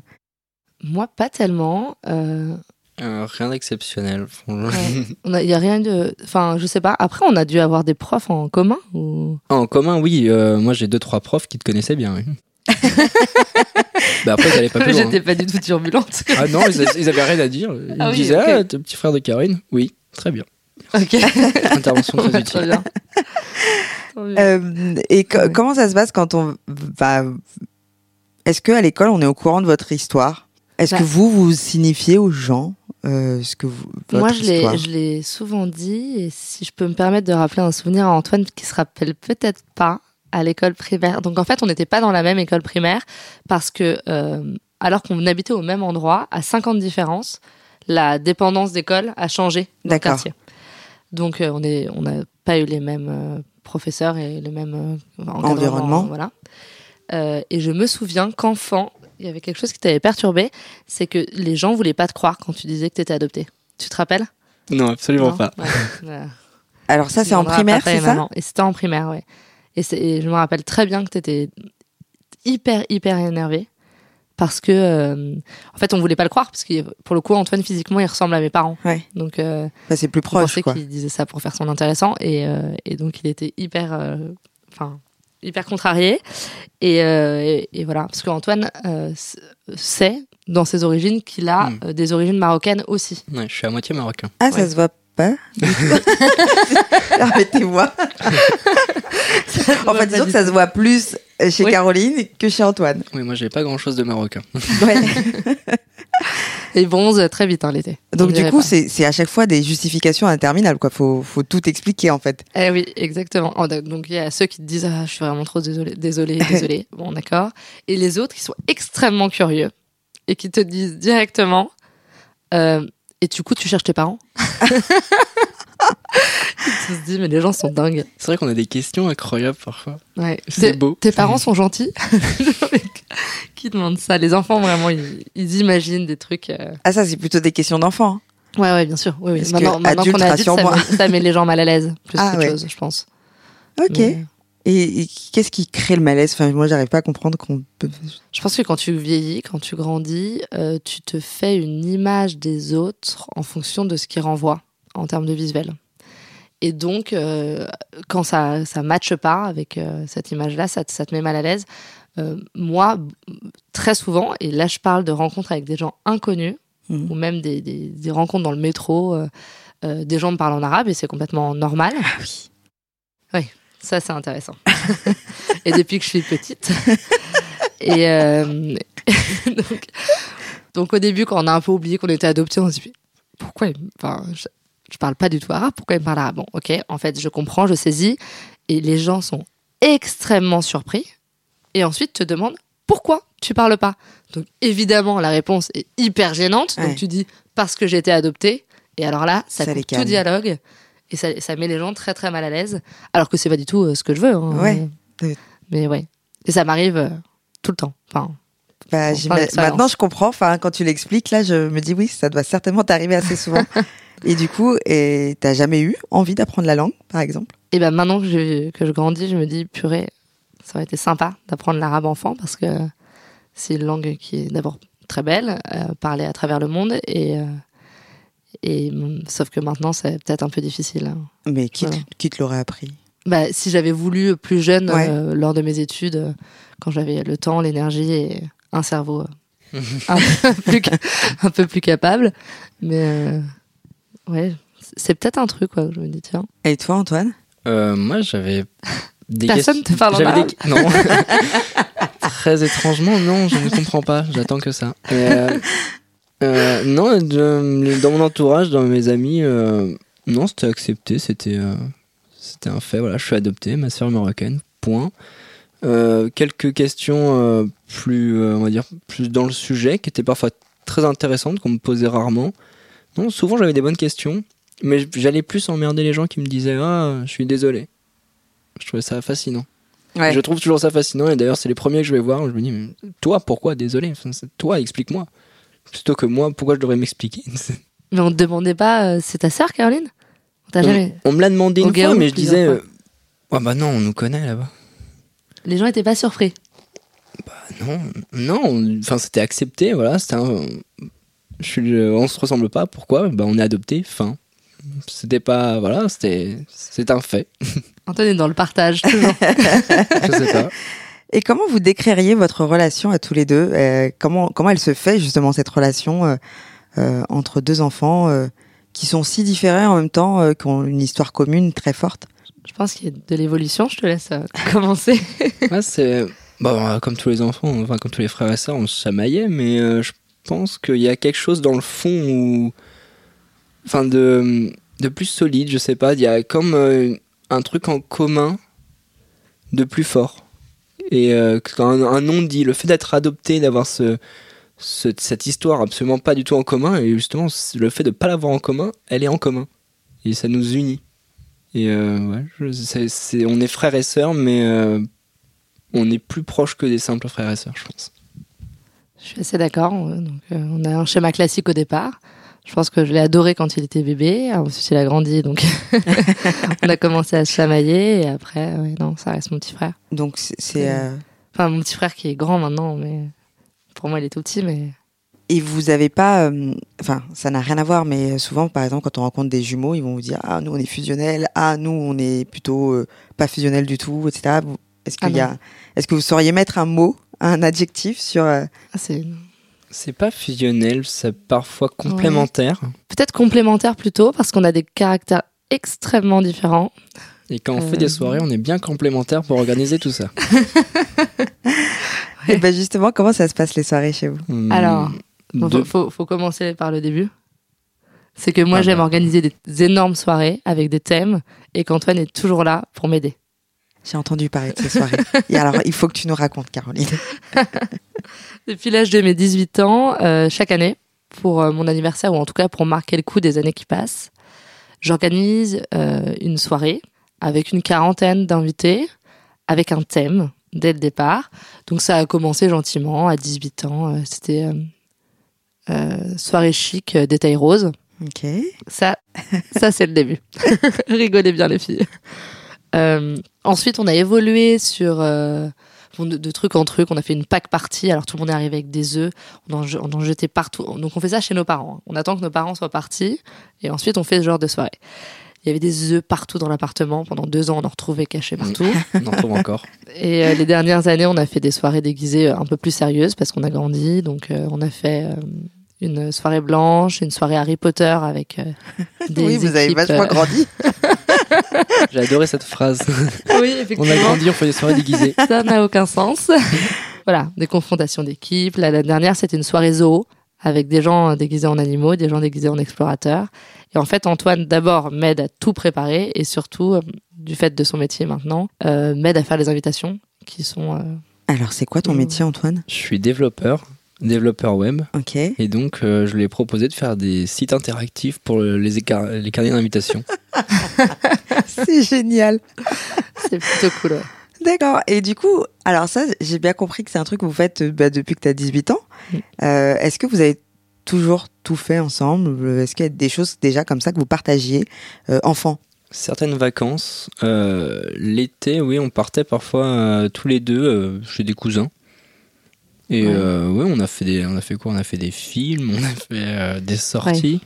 Moi, pas tellement. Euh, Euh, rien d'exceptionnel. ouais. A- Il y a rien de. Enfin, je sais pas. Après, on a dû avoir des profs en commun ou? En commun, oui. euh, moi, j'ai deux, trois profs qui te connaissaient bien. oui. bah après, ils pas plus loin. J'étais pas du tout turbulente. Ah non, ils, ils avaient rien à dire. Ils Ah me oui, disaient, ah, t'es le petit frère de Karine Oui, très bien. ok. Intervention très utile. Très bien. Euh, et co- Ouais. comment ça se passe quand on va Est-ce que à l'école on est au courant de votre histoire? Est-ce Bah. que vous vous signifiez aux gens euh, ce que vous, Moi, je l'ai, souvent dit, et si je peux me permettre de rappeler un souvenir à Antoine qui se rappelle peut-être pas à l'école primaire. Donc en fait, on n'était pas dans la même école primaire parce que euh, alors qu'on habitait au même endroit, à 50 différences, la dépendance d'école a changé dans le quartier. Donc euh, on n'a pas eu les mêmes professeurs et les mêmes euh, encadrements, Environnement. Voilà. Et je me souviens qu'enfant, il y avait quelque chose qui t'avait perturbé, c'est que les gens voulaient pas te croire quand tu disais que tu étais adopté. Tu te rappelles? Non, absolument Non pas. Ouais. Alors ça c'est en primaire, c'est ça? Et c'était en primaire, ouais. Et, je me rappelle très bien que tu étais hyper, hyper énervé. Parce que, euh, en fait, on voulait pas le croire. Parce que, pour le coup, Antoine, physiquement, il ressemble à mes parents. Ouais. Donc, euh, Bah, C'est plus on proche pensait quoi. qu'il disait ça pour faire son intéressant. Et, euh, et donc, il était hyper, euh, enfin, hyper contrarié. Et, euh, et, et voilà. Parce qu'Antoine euh, sait, dans ses origines, qu'il a Hmm. euh, des origines marocaines aussi. Ouais, je suis à moitié marocain. Ah ça se voit pas Arrêtez-moi. enfin disons que ça se voit plus chez Oui. Caroline que chez Antoine. Oui, moi, j'avais pas grand chose de marocain. Ouais. Et bronze très vite, hein, l'été. Donc On du coup c'est c'est à chaque fois des justifications interminables quoi. Faut faut tout expliquer en fait. Eh oui, exactement. Oh, Donc il y a ceux qui te disent ah, je suis vraiment trop désolé, désolé, désolé. bon, d'accord. Et les autres qui sont extrêmement curieux et qui te disent directement euh, et du coup tu cherches tes parents? tu te dis mais les gens sont dingues. C'est vrai qu'on a des questions incroyables parfois. Ouais. C'est Tes- beau. Tes parents sont gentils? qui demande ça Les enfants vraiment ils, ils imaginent des trucs. euh, Ah ça c'est plutôt des questions d'enfants. Ouais ouais bien sûr. Oui, oui. Parce Maintenant, que maintenant qu'on est adulte, ça met, ça met les gens mal à l'aise plus Ah, qu'autre ouais. chose, je pense. Ok. Mais- Et, et qu'est-ce qui crée le malaise? Enfin moi j'arrive pas à comprendre qu'on peut. Je pense que quand tu vieillis, quand tu grandis, euh, tu te fais une image des autres en fonction de ce qu'ils renvoient en termes de visuel. Et donc, euh, quand ça ça matche pas avec euh, cette image-là, ça te met mal à l'aise. Euh, moi, très souvent, et là je parle de rencontres avec des gens inconnus, Mhm. ou même des, des- des rencontres dans le métro, euh, euh, des gens me parlent en arabe et c'est complètement normal. Ah oui. Oui, ça c'est intéressant. et depuis que je suis petite. et euh, donc, donc au début, quand on a un peu oublié qu'on était adopté, on se dit pourquoi enfin, je, je parle pas du tout arabe, pourquoi il me parle arabe? Bon, ok, en fait, je comprends, je saisis. Et les gens sont extrêmement surpris. Et ensuite te demandent pourquoi tu parles pas. Donc évidemment, la réponse est hyper gênante. Ouais. Donc tu dis parce que j'ai été adopté. Et alors là, ça, Ça coupe tout dialogue. Et ça, ça met les gens très très mal à l'aise. Alors que c'est pas du tout euh, ce que je veux. hein. Ouais. Mais, mais ouais. Et ça m'arrive euh, tout le temps. Enfin, Bah, maintenant je comprends. Enfin quand tu l'expliques là je me dis oui ça doit certainement t'arriver assez souvent. et du coup et t'as jamais eu envie d'apprendre la langue par exemple? Et ben maintenant que je, que je grandis, je me dis, purée, ça aurait été sympa d'apprendre l'arabe enfant parce que c'est une langue qui est d'abord très belle, euh, parlée à travers le monde, et, euh, et sauf que maintenant c'est peut-être un peu difficile. hein. Mais qui, te- Voilà. qui te l'aurait appris? Bah, si j'avais voulu plus jeune, Ouais. euh, lors de mes études, quand j'avais le temps, l'énergie et un cerveau un, peu plus, un peu plus capable, mais euh, ouais, c'est peut-être un truc, quoi. Je me dis, tiens. Et toi Antoine? Euh, moi, j'avais des Personne questions- te parle en des- Non. Très étrangement, non, je ne comprends pas. J'attends que ça. Euh, euh, non, dans mon entourage, dans mes amis, euh, non, c'était accepté. C'était, c'était un fait. Voilà, je suis adopté, ma sœur est marocaine. Point. Quelques questions plus, on va dire, plus dans le sujet, qui étaient parfois très intéressantes, qu'on me posait rarement. Non, souvent j'avais des bonnes questions, mais j'allais plus emmerder les gens qui me disaient Ah, je suis désolé. Je trouvais ça fascinant. Ouais. Je trouve toujours ça fascinant, et d'ailleurs, c'est les premiers que je vais voir. où Je me dis Mais Toi, pourquoi? Désolé Toi, explique-moi. Plutôt que moi, pourquoi je devrais m'expliquer? Mais on te demandait pas, euh, c'est ta sœur, Caroline? On jamais. on me l'a demandé une fois, mais je disais euh, Ouais, bah non, on nous connaît là-bas. Les gens étaient pas surpris. Non, non, on- enfin c'était accepté, voilà, c'était un, je suis on se ressemble pas, pourquoi? Bah on est adopté, fin. C'était pas, voilà, c'était, c'est un fait, Antoine est dans le partage, toujours. je sais pas. Et comment vous décririez votre relation à tous les deux? Euh, comment, comment elle se fait justement cette relation euh, euh, entre deux enfants euh, qui sont si différents en même temps, euh, qui ont une histoire commune très forte? Je pense qu'il y a de l'évolution. Je te laisse euh, commencer. Ouais, c'est bon, euh, comme tous les enfants, enfin comme tous les frères et sœurs, on se chamaillait, mais euh, je pense qu'il y a quelque chose dans le fond où, enfin de de plus solide, je sais pas. Il y a comme euh, un truc en commun de plus fort et euh, quand un, un non-dit, le fait d'être adopté, d'avoir ce, ce- cette histoire absolument pas du tout en commun et justement le fait de pas l'avoir en commun, elle est en commun et ça nous unit. Et euh, ouais, on est frères et sœurs, mais euh, on est plus proche que des simples frères et sœurs, je pense. Je suis assez d'accord. on a un schéma classique au départ. Je pense que je l'ai adoré quand il était bébé. Ensuite, il a grandi, donc on a commencé à se chamailler. Et après, ouais, non, ça reste mon petit frère. Donc c'est- euh, Enfin, mon petit frère qui est grand maintenant, mais pour moi, il est tout petit. Mais et vous avez pas, euh, enfin ça n'a rien à voir, mais souvent par exemple quand on rencontre des jumeaux, ils vont vous dire ah nous on est fusionnels, ah nous on est plutôt euh, pas fusionnels du tout, etc. Est-ce qu'il Ah y a, est-ce que vous sauriez mettre un mot, un adjectif sur euh, ah, c'est C'est pas fusionnel, c'est parfois complémentaire. peut-être complémentaire plutôt, parce qu'on a des caractères extrêmement différents. Et quand on Euh. fait des soirées, on est bien complémentaires pour organiser tout ça. Et ben justement, comment ça se passe les soirées chez vous? Hum, Alors, Faut, de- faut, faut commencer par le début. C'est que moi, Ah j'aime bah. organiser des énormes soirées avec des thèmes et qu'Antoine est toujours là pour m'aider. J'ai entendu parler de ces soirées. Et alors, il faut que tu nous racontes, Caroline. Depuis l'âge de mes 18 ans, euh, chaque année, pour euh, mon anniversaire, ou en tout cas pour marquer le coup des années qui passent, j'organise euh, une soirée avec une quarantaine d'invités, avec un thème dès le départ. Donc ça a commencé gentiment, à 18 ans. C'était soirée chic, détail rose. Ok. Ça, ça c'est le début. Rigolez bien les filles. Euh, ensuite, on a évolué sur euh, bon, de, de truc en truc. On a fait une pack party. Alors tout le monde est arrivé avec des œufs. On en, on en jetait partout. Donc on fait ça chez nos parents. On attend que nos parents soient partis et ensuite on fait ce genre de soirée. Il y avait des œufs partout dans l'appartement. Pendant deux ans, on en retrouvait cachés partout. on en trouve encore. Et euh, les dernières années, on a fait des soirées déguisées euh, un peu plus sérieuses parce qu'on a grandi. Donc, euh, on a fait euh, une soirée blanche, une soirée Harry Potter avec euh, des oui, vous avez équipes, vachement euh, grandi. J'ai adoré cette phrase. Oui, on a effectivement. grandi, on fait des soirées déguisées. Ça n'a aucun sens. voilà, des confrontations d'équipes. La, la dernière, c'était une soirée zoo avec des gens euh, déguisés en animaux, des gens déguisés en explorateurs. Et en fait, Antoine, d'abord, m'aide à tout préparer et surtout, euh, du fait de son métier maintenant, euh, m'aide à faire les invitations qui sont... euh, Alors, c'est quoi ton métier, Antoine? Je suis développeur, développeur web, Ok. et donc euh, je lui ai proposé de faire des sites interactifs pour les, écar- les carnets d'invitation. C'est génial. c'est plutôt cool. ouais. D'accord. Et du coup, alors ça, j'ai bien compris que c'est un truc que vous faites euh, bah, depuis que tu as 18 ans. Mm. Euh, Est-ce que vous avez toujours tout fait ensemble? Est-ce qu'il y a des choses déjà comme ça que vous partagiez euh, enfant? Certaines vacances, euh, l'été, oui, on partait parfois euh, tous les deux euh, chez des cousins. Et Ouais. euh, ouais, on a fait des, on a fait quoi? On a fait des films, on a fait euh, des sorties.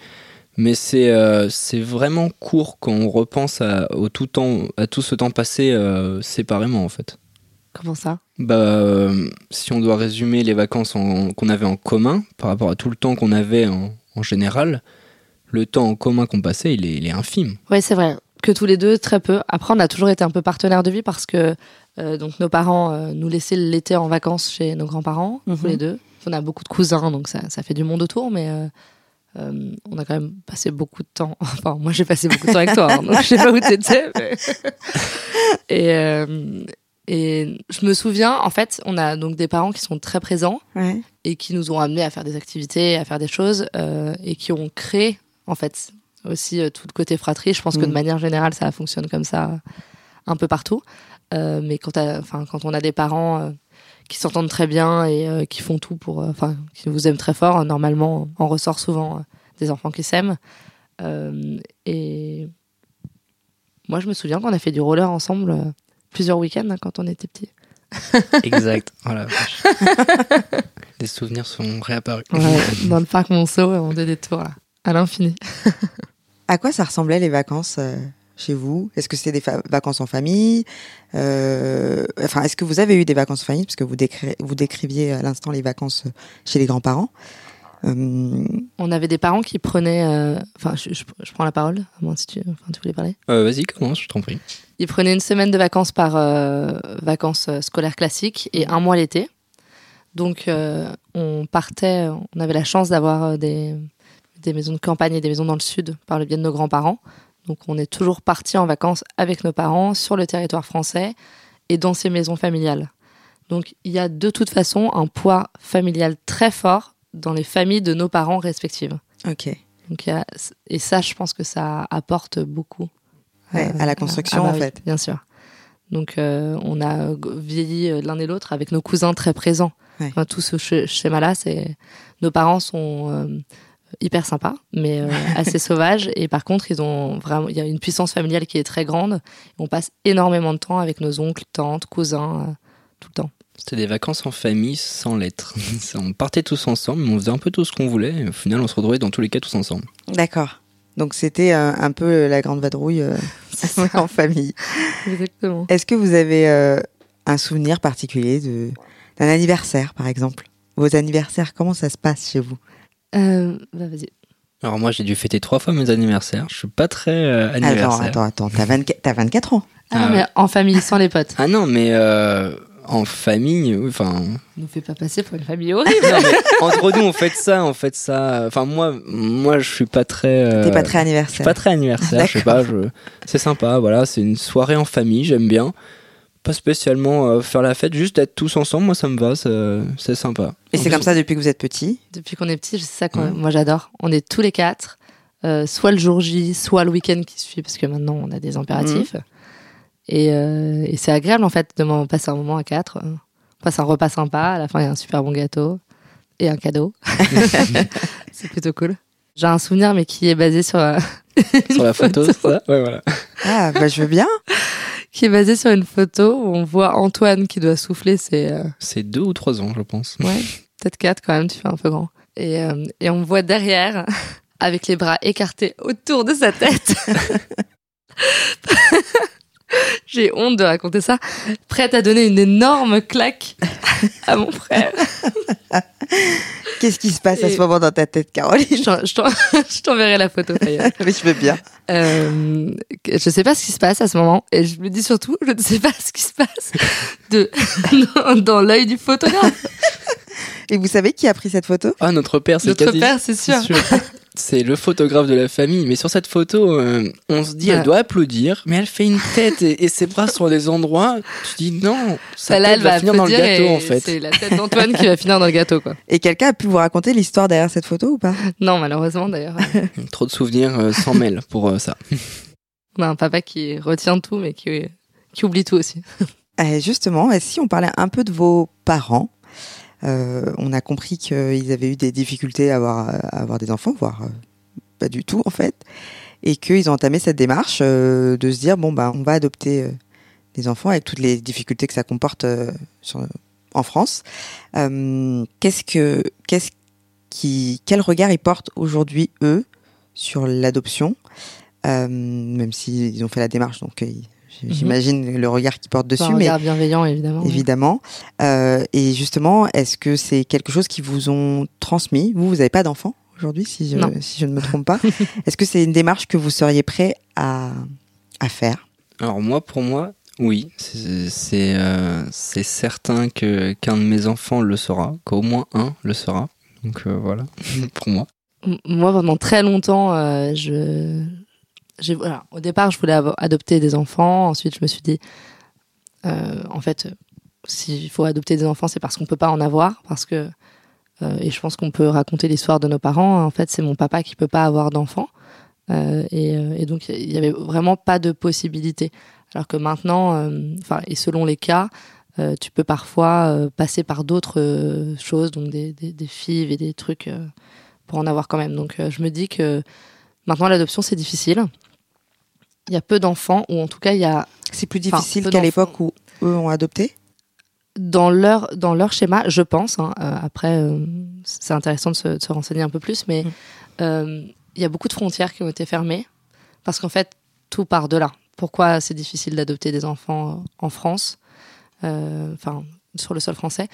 Mais c'est euh, c'est vraiment court quand on repense à, au tout temps, à tout ce temps passé séparément en fait. Comment ça? Bah, si on doit résumer les vacances qu'on avait en commun par rapport à tout le temps qu'on avait en, en général, le temps en commun qu'on passait, il est, il est infime. Oui, c'est vrai. Que tous les deux, très peu. Après, on a toujours été un peu partenaires de vie parce que donc nos parents euh, nous laissaient l'été en vacances chez nos grands-parents, tous Mhm. les deux. On a beaucoup de cousins, donc ça, ça fait du monde autour, mais euh, euh, on a quand même passé beaucoup de temps. Enfin, moi, j'ai passé beaucoup de temps avec toi, hein, donc je sais pas où t'étais. mais- et, euh, et je me souviens, en fait, on a donc des parents qui sont très présents Ouais. et qui nous ont amenés à faire des activités, à faire des choses, euh, et qui ont créé, en fait, aussi euh, tout le côté fratrie. Je pense que de Mm. manière générale, ça fonctionne comme ça un peu partout. Euh, mais quand, t'as- enfin, quand on a des parents euh, qui s'entendent très bien et euh, qui font tout pour, euh, enfin, qui vous aiment très fort, euh, normalement, on ressort souvent euh, des enfants qui s'aiment. Euh, et moi, je me souviens qu'on a fait du roller ensemble euh, plusieurs week-ends hein, quand on était petits. Exact. Voilà. Les souvenirs sont réapparus. Ouais, dans le parc Monceau, on faisait des tours là, à l'infini. À quoi ça ressemblait les vacances euh, chez vous? Est-ce que c'est des vacances en famille? Euh, Enfin, est-ce que vous avez eu des vacances en famille? Parce que vous, vous décriviez à l'instant les vacances chez les grands-parents. Euh, On avait des parents qui prenaient. Euh, enfin, je, prends la parole, à moins si tu, tu voulais parler. Vas-y, commence, je t'en prie. Ils prenaient une semaine de vacances par vacances scolaires classiques et un mois l'été. Donc, on partait, on avait la chance d'avoir des, des maisons de campagne et des maisons dans le sud par le biais de nos grands-parents. Donc on est toujours parti en vacances avec nos parents sur le territoire français et dans ces maisons familiales. Donc il y a de toute façon un poids familial très fort dans les familles de nos parents respectives. Ok. Donc, et ça, je pense que ça apporte beaucoup. à la construction, en fait. Bien sûr. Donc, euh, on a vieilli euh, l'un et l'autre avec nos cousins très présents. tout ce schéma-là, c'est nos parents sont euh, hyper sympa, mais euh, assez sauvage. Et par contre, ils ont vraiment, il y a une puissance familiale qui est très grande. On passe énormément de temps avec nos oncles, tantes, cousins, euh, tout le temps. C'était des vacances en famille sans lettres. on partait tous ensemble, mais on faisait un peu tout ce qu'on voulait. Et au final, on se retrouvait dans tous les cas tous ensemble. D'accord. Donc c'était euh, un peu la grande vadrouille en famille. Exactement. Est-ce que vous avez un souvenir particulier de d'un anniversaire, par exemple? Vos anniversaires, comment ça se passe chez vous? Euh, bah, vas-y. Alors moi j'ai dû fêter trois fois mes anniversaires. Je suis pas très euh, anniversaire. Attends, attends, attends. T'as 24, 24 ans. Ah, ah mais en famille, sans les potes. Ah non, mais euh, en famille, enfin. Nous fait pas passer pour une famille horrible. entre nous, on fait ça, on fait ça. Enfin moi, moi je suis pas très. T'es pas très anniversaire. Je suis pas très anniversaire. je sais pas. Je... C'est sympa, voilà. C'est une soirée en famille, j'aime bien pas spécialement euh, faire la fête, juste être tous ensemble, moi ça me va, c'est sympa. Et c'est comme ça depuis que vous êtes petit Depuis qu'on est petit, c'est ça que moi j'adore. On est tous les quatre, euh, soit le jour J, soit le week-end qui suit, parce que maintenant on a des impératifs. Mhm. Euh, et, c'est agréable en fait de passer un moment à quatre. On passe un repas sympa, à la fin il y a un super bon gâteau et un cadeau. c'est plutôt cool. J'ai un souvenir mais qui est basé sur... sur la photo, ça? Ouais, voilà. Ah, bah je veux bien qui est basé sur une photo où on voit Antoine qui doit souffler. C'est euh, c'est deux ou trois ans, je pense. Ouais, peut-être quatre quand même. Tu fais un peu grand. Et euh, et on voit derrière, avec les bras écartés autour de sa tête. J'ai honte de raconter ça. Prête à donner une énorme claque à mon frère. Qu'est-ce qui se passe à ce moment dans ta tête, Caroline Je t'enverrai la photo, Mais je veux bien. Euh, je sais pas ce qui se passe à ce moment. Et je me dis surtout, je ne sais pas ce qui se passe de, dans, dans l'œil du photographe. Et vous savez qui a pris cette photo? Ah, notre père, c'est Notre père, c'est sûr. C'est le photographe de la famille. Mais sur cette photo, euh, on se dit, elle doit applaudir, mais elle fait une tête et, ses bras sont à des endroits. Tu dis non, ça là, elle va, finir dans le gâteau en fait. C'est la tête d'Antoine qui va finir dans le gâteau quoi. Et quelqu'un a pu vous raconter l'histoire derrière cette photo ou pas? Non, malheureusement d'ailleurs. Trop de souvenirs euh, sans mêle pour euh, ça. On a un papa qui retient tout, mais qui, qui oublie tout aussi. Eh, justement, si on parlait un peu de vos parents, on a compris qu'ils avaient eu des difficultés à avoir, des enfants, voire euh, pas du tout en fait, et qu'ils ont entamé cette démarche euh, de se dire bon bah on va adopter des enfants avec toutes les difficultés que ça comporte en France. qu'est-ce quel regard ils portent aujourd'hui eux sur l'adoption, même s'ils ont fait la démarche donc. J'imagine le regard qui porte dessus. Un regard bienveillant, évidemment. Évidemment. Euh, et justement, est-ce que c'est quelque chose qui vous ont transmis? Vous, vous n'avez pas d'enfant aujourd'hui, si, si, je ne me trompe pas. est-ce que c'est une démarche que vous seriez prêt à, à faire? Alors moi, pour moi, oui. C'est euh, certain que qu'un de mes enfants le sera, qu'au moins un le sera. Donc euh, voilà, pour moi. Moi, pendant très longtemps, euh, je au départ, je voulais adopter des enfants. Ensuite, je me suis dit, euh, en fait, s'il faut adopter des enfants, c'est parce qu'on peut pas en avoir, parce que euh, et je pense qu'on peut raconter l'histoire de nos parents. En fait, c'est mon papa qui peut pas avoir d'enfants, euh, et, et, donc il y avait vraiment pas de possibilité. Alors que maintenant, enfin, et selon les cas, tu peux parfois passer par d'autres choses, donc des, des, des fives et des trucs pour en avoir quand même. Donc, je me dis que maintenant l'adoption c'est difficile il y a peu d'enfants, ou en tout cas, il y a. C'est plus difficile qu'à l'époque où eux ont adopté dans leur, dans leur schéma, je pense. Hein, euh, après, euh, c'est intéressant de se, se, renseigner un peu plus, mais mm. euh, il y a beaucoup de frontières qui ont été fermées. Parce qu'en fait, tout part de là. Pourquoi c'est difficile d'adopter des enfants en France, enfin sur le sol français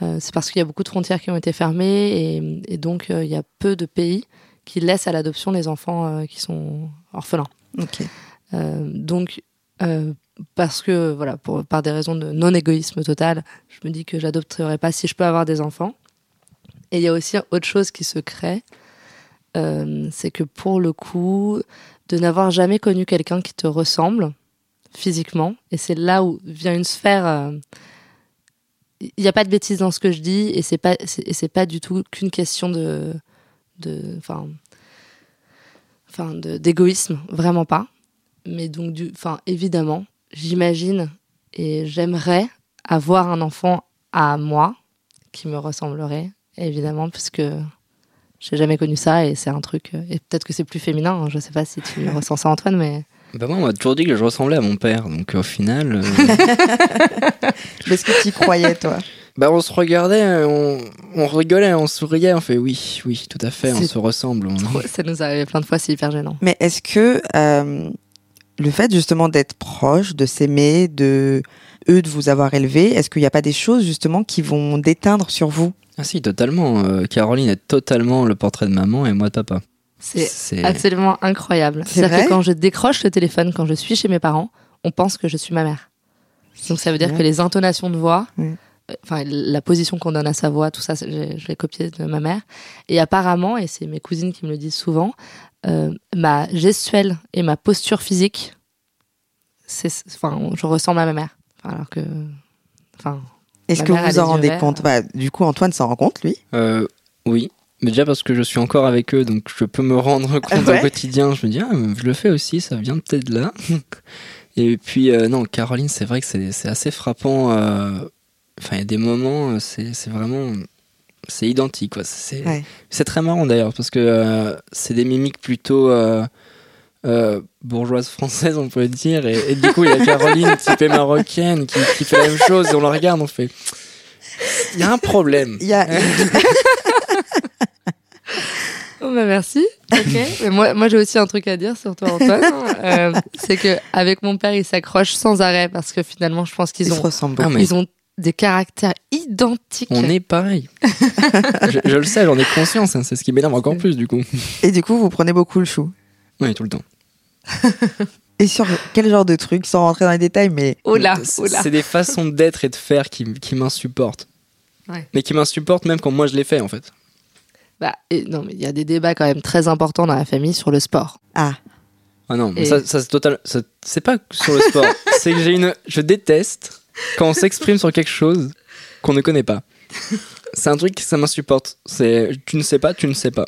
C'est parce qu'il y a beaucoup de frontières qui ont été fermées et, donc il y a peu de pays qui laissent à l'adoption les enfants qui sont orphelins. Donc parce que voilà, par des raisons de non égoïsme total, je me dis que j'adopterai pas si je peux avoir des enfants. Et il y a aussi autre chose qui se crée, euh, c'est que pour le coup, de n'avoir jamais connu quelqu'un qui te ressemble physiquement, et c'est là où vient une sphère. Euh, il n'y a pas de bêtises dans ce que je dis, et c'est pas, c'est pas du tout qu'une question de, de, enfin, d'égoïsme, vraiment pas. Mais donc, du, enfin, évidemment, j'imagine et j'aimerais avoir un enfant à moi qui me ressemblerait, évidemment, puisque j'ai jamais connu ça et c'est un truc. Euh, et peut-être que c'est plus féminin, hein, je sais pas si tu ressens ça, Antoine, mais. Bah moi, on m'a toujours dit que je ressemblais à mon père, donc au final. Euh, Est-ce que tu y croyais, toi? Bah on se regardait, on, on, rigolait, on souriait, on fait oui, oui, tout à fait, on se ressemble. Ça nous arrive plein de fois, c'est hyper gênant. Mais est-ce que euh, le fait justement d'être proche, de s'aimer, de eux de vous avoir élevé, est-ce qu'il n'y a pas des choses justement qui vont déteindre sur vous? Ah si, totalement. Euh, Caroline est totalement le portrait de maman et moi de papa. C'est absolument incroyable. C'est-à-dire que quand je décroche le téléphone, quand je suis chez mes parents, on pense que je suis ma mère. Donc ça veut dire que les intonations de voix, euh, enfin la position qu'on donne à sa voix, tout ça, je l'ai copié de ma mère. Et apparemment, et c'est mes cousines qui me le disent souvent, euh, ma gestuelle et ma posture physique, c'est, enfin, je ressemble à ma mère. Alors que, enfin. Est-ce que vous vous en rendez compte? Bah, Du coup, Antoine s'en rend compte, lui euh, Oui. Mais déjà parce que je suis encore avec eux, donc je peux me rendre compte au quotidien. Je me dis, ah, je le fais aussi, ça vient peut-être de là. Et puis, euh, non, Caroline, c'est vrai que c'est assez frappant. Enfin, il y a des moments, c'est vraiment c'est identique. Quoi. C'est, c'est très marrant d'ailleurs, parce que euh, c'est des mimiques plutôt euh, euh, bourgeoises françaises, on pourrait dire. Et, du coup, il y a Caroline, typée marocaine, qui, qui, fait la même chose, et on la regarde, on fait. Il y a un problème. Il y a. Oh bah merci. Ok. moi, moi j'ai aussi un truc à dire sur toi, Antoine. c'est que avec mon père, il s'accroche sans arrêt parce que finalement, je pense qu'ils ont, ils ont des caractères identiques. On est pareil. je, le sais, j'en ai conscience. Hein, c'est ce qui m'énerve encore plus du coup. Et du coup, vous prenez beaucoup le chou. Oui, tout le temps. Et sur quel genre de trucs, sans rentrer dans les détails, mais. Oh là, C'est des façons d'être et de faire qui, qui m'insupportent. Mais qui m'insupportent même quand moi je les fais en fait. Bah, non, mais il y a des débats quand même très importants dans la famille sur le sport. Ah. Ah non, ça, ça c'est total. C'est pas sur le sport. c'est que j'ai une. Je déteste quand on s'exprime sur quelque chose qu'on ne connaît pas. C'est un truc qui ça m'insupporte. C'est tu ne sais pas, tu ne sais pas.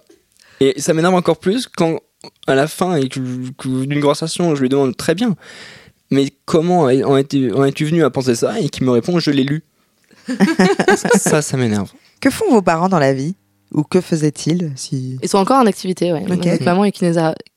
Et ça m'énerve encore plus quand à la fin d'une conversation, je lui demande très bien, mais comment en es-tu venu à penser ça et qui me répond je l'ai lu. ça, ça m'énerve. Que font vos parents dans la vie? Ou que faisaient-ils si... Ils sont encore en activité, ouais. Notre maman est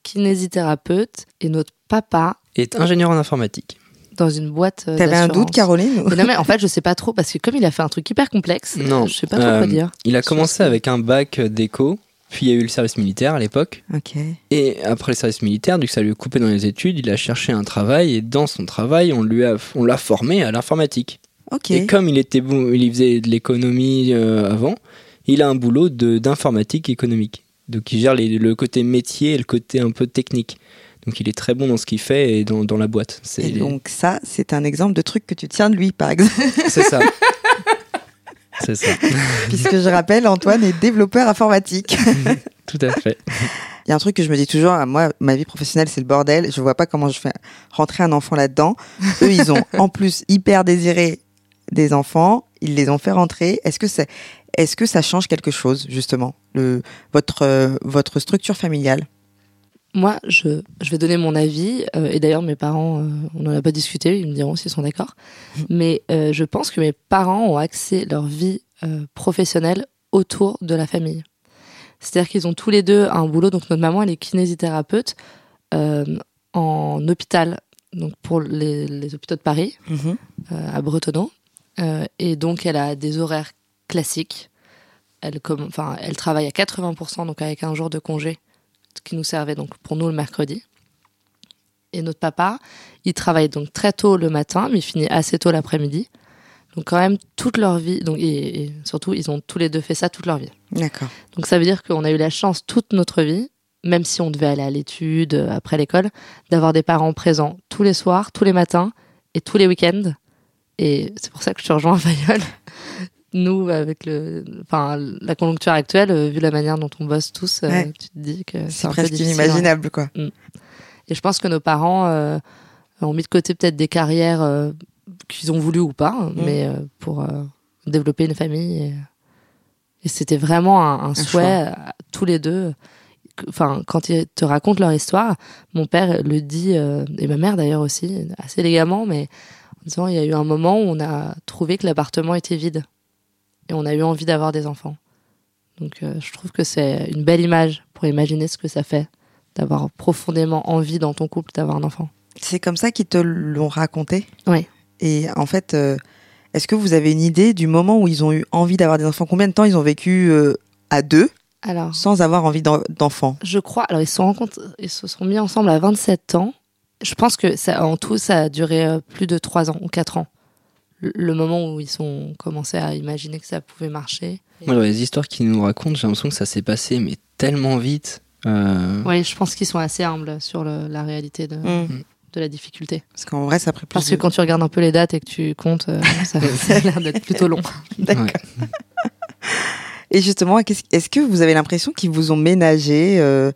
kinésithérapeute et notre papa est ingénieur en informatique dans une boîte. Euh, T'avais un doute, Caroline non, mais en fait, je sais pas trop parce que comme il a fait un truc hyper complexe, non, je sais pas trop quoi euh, dire. Il a commencé avec un bac d'éco, puis il y a eu le service militaire à l'époque. Ok. Et après le service militaire, du coup, ça lui a coupé dans les études, il a cherché un travail et dans son travail, on lui a, on l'a formé à l'informatique. Ok. Et comme il était bon, il faisait de l'économie euh, avant, il a un boulot de, d'informatique économique. Donc il gère le côté métier et le côté un peu technique. Donc il est très bon dans ce qu'il fait et dans, dans la boîte. Et donc ça, c'est un exemple de truc que tu tiens de lui, par exemple. C'est ça. c'est ça. Puisque je rappelle, Antoine est développeur informatique. Tout à fait. Il y a un truc que je me dis toujours, moi, ma vie professionnelle, c'est le bordel. Je vois pas comment je fais rentrer un enfant là-dedans. Eux, ils ont en plus hyper désiré des enfants. Ils les ont fait rentrer. Est-ce que c'est, est-ce que ça change quelque chose, justement, le, votre, votre structure familiale? Moi, je, je vais donner mon avis, euh, et d'ailleurs mes parents, euh, on n'en a pas discuté, ils me diront s'ils sont d'accord, mais euh, je pense que mes parents ont axé leur vie professionnelle autour de la famille. C'est-à-dire qu'ils ont tous les deux un boulot, donc notre maman, elle est kinésithérapeute en hôpital, donc pour les, les hôpitaux de Paris, mhm. à Bretonneau, et donc elle a des horaires classiques. Elle, comme, enfin, elle travaille à 80%, donc avec un jour de congé qui nous servait donc pour nous le mercredi. Et notre papa, il travaille donc très tôt le matin, mais il finit assez tôt l'après-midi. Donc quand même toute leur vie, donc et, et surtout ils ont tous les deux fait ça toute leur vie. D'accord. Donc ça veut dire qu'on a eu la chance toute notre vie, même si on devait aller à l'étude après l'école, d'avoir des parents présents tous les soirs, tous les matins et tous les week-ends. Et c'est pour ça que je te rejoins, Fayol. Nous, avec le, enfin, la conjoncture actuelle, euh, vu la manière dont on bosse tous, euh, Ouais. tu te dis que c'est C'est un peu presque difficile. inimaginable, quoi. Et je pense que nos parents euh, ont mis de côté peut-être des carrières euh, qu'ils ont voulu ou pas, hein, Mm. mais euh, pour euh, développer une famille. Et, et c'était vraiment un, un souhait tous les deux. Enfin, quand ils te racontent leur histoire, mon père le dit, euh, et ma mère d'ailleurs aussi, assez élégamment, mais en disant il y a eu un moment où on a trouvé que l'appartement était vide et on a eu envie d'avoir des enfants. Donc euh, je trouve que c'est une belle image pour imaginer ce que ça fait d'avoir profondément envie dans ton couple d'avoir un enfant. C'est comme ça qu'ils te l'ont raconté? Oui. Et en fait, euh, est-ce que vous avez une idée du moment où ils ont eu envie d'avoir des enfants? Combien de temps ils ont vécu euh, à deux Alors, sans avoir envie d'en- d'enfants? je crois, alors ils se sont rencontrés, ils se sont mis ensemble à 27 ans. Je pense que ça, en tout, ça a duré plus de 3 ans ou 4 ans. Le, moment où ils ont commencé à imaginer que ça pouvait marcher. Moi, dans les histoires qu'ils nous racontent, j'ai l'impression que ça s'est passé, mais tellement vite. Euh, Oui, je pense qu'ils sont assez humbles sur le- la réalité de, Hmm. de la difficulté. Parce qu'en vrai, ça a pris plus Parce que de- quand tu regardes un peu les dates et que tu comptes, euh, ça, ça a l'air d'être plutôt long. D'accord. ouais. Et justement, est-ce que vous avez l'impression qu'ils vous ont ménagé euh,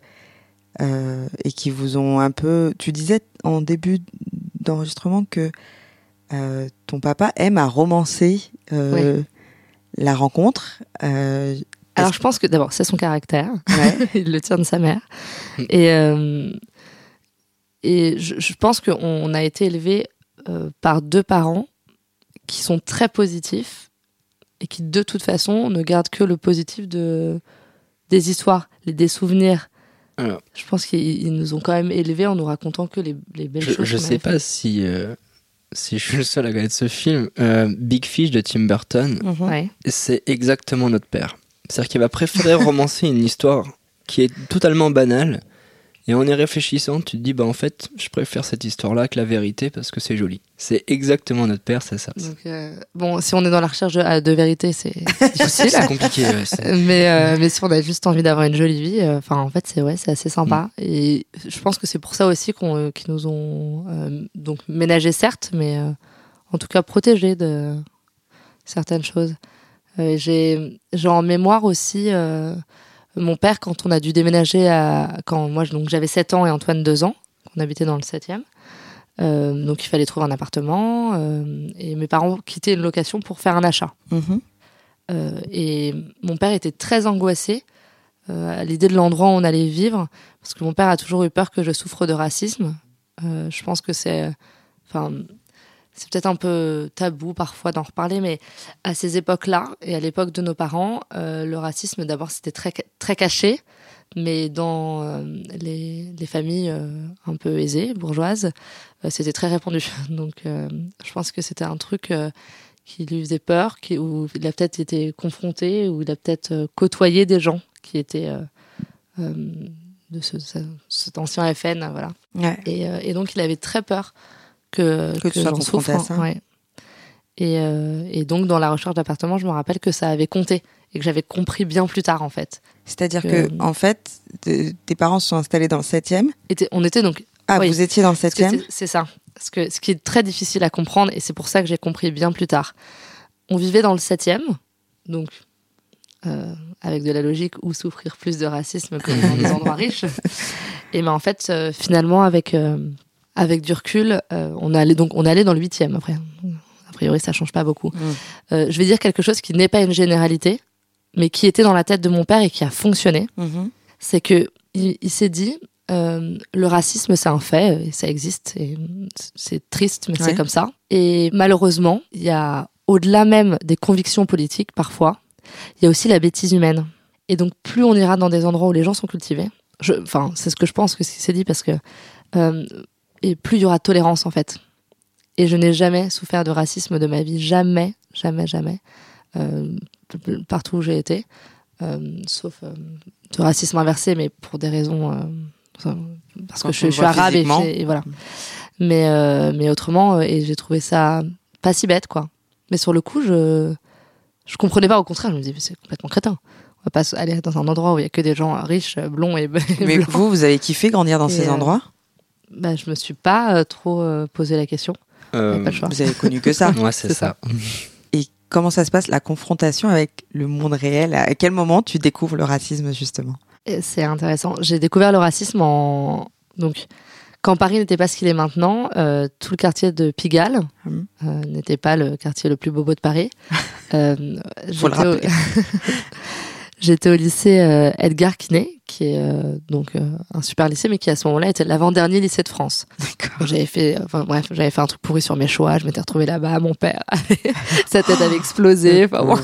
euh, et qu'ils vous ont un peu... Tu disais en début d'enregistrement que euh, ton papa aime à romancer euh, la rencontre. Euh, Alors je pense que d'abord, c'est son caractère. ouais. il le tient de sa mère. Et, euh, et je, je pense qu'on a été élevé euh, par deux parents qui sont très positifs et qui, de toute façon, ne gardent que le positif de, des histoires, des souvenirs. Alors. Je pense qu'ils ils nous ont quand même élevés en nous racontant que les, les belles Je, choses. je qu'on sais pas si, euh, si je suis le seul à connaître ce film. Euh, Big Fish de Tim Burton, Mhm. Ouais. c'est exactement notre père. C'est-à-dire qu'il va préférer romancer une histoire qui est totalement banale. Et en y réfléchissant, tu te dis, bah en fait, je préfère cette histoire-là que la vérité parce que c'est joli. C'est exactement notre père, c'est ça. Donc, euh, bon, si on est dans la recherche de, de vérité, c'est difficile. C'est compliqué. ouais, mais euh, mais si on a juste envie d'avoir une jolie vie euh, enfin en fait c'est ouais c'est assez sympa et je pense que c'est pour ça aussi qu'on qu'ils nous ont donc ménagé certes mais en tout cas protégé de certaines choses j'ai j'ai en mémoire aussi mon père quand on a dû déménager à quand moi donc j'avais 7 ans et Antoine 2 ans qu'on habitait dans le 7e Euh, donc il fallait trouver un appartement euh, et mes parents quittaient une location pour faire un achat Mhm. euh, et mon père était très angoissé à l'idée de l'endroit où on allait vivre, parce que mon père a toujours eu peur que je souffre de racisme. Je pense que c'est, enfin, c'est peut-être un peu tabou parfois d'en reparler, mais à ces époques-là et à l'époque de nos parents, euh, le racisme d'abord c'était très très caché, mais dans euh, les, les familles euh, un peu aisées, bourgeoises, c'était très répandu. Donc, je pense que c'était un truc qui lui faisait peur, qui, où il a peut-être été confronté, où il a peut-être côtoyé des gens qui étaient de ce, ce- cet ancien FN, voilà. Ouais. Et, et donc il avait très peur que, Que tu sois j'en confronté à souffre. ça. ouais. Et, euh, et donc dans la recherche d'appartement, je me rappelle que ça avait compté et que j'avais compris bien plus tard en fait. C'est-à-dire que, en fait, tes parents se sont installés dans le 7e. Et t'es- on était donc Ah, Oui. vous étiez dans le Parce que 7e c'est- ça. Parce que ce qui est très difficile à comprendre, et c'est pour ça que j'ai compris bien plus tard. On vivait dans le 7e, donc euh, avec de la logique, ou souffrir plus de racisme que dans des endroits riches. Et ben en fait, euh, finalement, avec, euh, avec du recul, euh, on, allait, donc, on allait dans le 8e après. A priori, ça change pas beaucoup. Mm. Euh, je vais dire quelque chose qui n'est pas une généralité, mais qui était dans la tête de mon père et qui a fonctionné Mhm. c'est que il, il s'est dit euh, le racisme c'est un fait et ça existe et c'est triste mais Ouais. c'est comme ça et malheureusement il y a au-delà même des convictions politiques parfois il y a aussi la bêtise humaine et donc plus on ira dans des endroits où les gens sont cultivés enfin c'est ce que je pense que c'est dit parce que euh, et plus il y aura de tolérance en fait et je n'ai jamais souffert de racisme de ma vie jamais jamais jamais euh, partout où j'ai été euh, sauf euh, de racisme inversé, mais pour des raisons parce Quand que je, suis arabe et, voilà. Mais mais autrement et j'ai trouvé ça pas si bête quoi. Mais sur le coup je je comprenais pas au contraire je me disais mais c'est complètement crétin. On va pas aller dans un endroit où il y a que des gens riches, blonds et, et Mais blancs. vous, vous avez kiffé grandir dans Et, ces euh, endroits? Bah, je me suis pas euh, trop euh, posé la question. Euh, pas le choix. Vous avez connu que ça. Ouais, c'est ça. Et comment ça se passe, la confrontation avec le monde réel? À quel moment tu découvres le racisme, justement? C'est intéressant. J'ai découvert le racisme en donc quand Paris n'était pas ce qu'il est maintenant, euh, tout le quartier de Pigalle euh, n'était pas le quartier le plus bobo de Paris. Euh, Faut le rappeler. J'étais au lycée euh, Edgar Quinet, qui est euh, donc euh, un super lycée, mais qui à ce moment-là était l'avant-dernier lycée de France. J'avais fait, enfin bref, j'avais fait un truc pourri sur mes choix. Je m'étais retrouvée là-bas. Mon père, sa tête avait explosé. Enfin bon.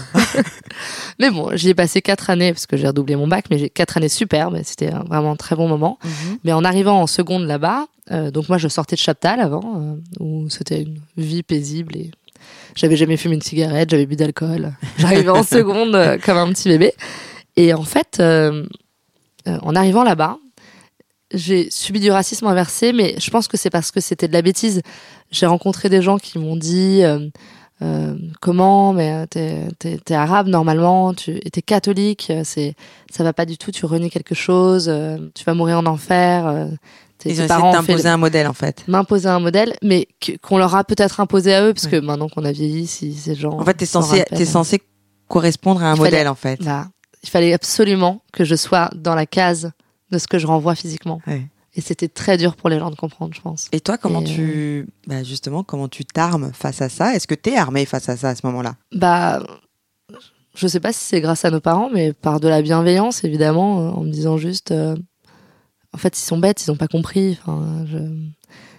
mais bon, j'y ai passé quatre années parce que j'ai redoublé mon bac, mais j'ai quatre années super. Mais c'était vraiment un très bon moment. Mhm. Mais en arrivant en seconde là-bas, euh, donc moi je sortais de Chaptal avant, euh, où c'était une vie paisible et j'avais jamais fumé une cigarette, j'avais bu d'alcool. J'arrivais en seconde euh, comme un petit bébé. Et en fait, euh, euh, en arrivant là-bas, j'ai subi du racisme inversé, mais je pense que c'est parce que c'était de la bêtise. J'ai rencontré des gens qui m'ont dit comment, mais t'es, t'es, t'es arabe normalement, tu t'es catholique, c'est ça va pas du tout, tu renies quelque chose, tu vas mourir en enfer. Euh, Ils ont essayé t'imposer un modèle, en fait. m'imposer un modèle, mais qu'on leur a peut-être imposé à eux, parce que maintenant qu'on a vieilli, si ces gens. En fait, t'es censé, t'es censé correspondre à un Il fallait- modèle, en fait. Là, il fallait absolument que je sois dans la case de ce que je renvoie physiquement. Ouais. Et c'était très dur pour les gens de comprendre, je pense. Et toi, comment Et, tu, bah, justement, comment tu t'armes face à ça? Est-ce que t'es armé face à ça à ce moment-là? Bah, je sais pas si c'est grâce à nos parents, mais par de la bienveillance, évidemment, euh, en me disant juste, euh, en fait, ils sont bêtes, ils ont pas compris. Enfin, je...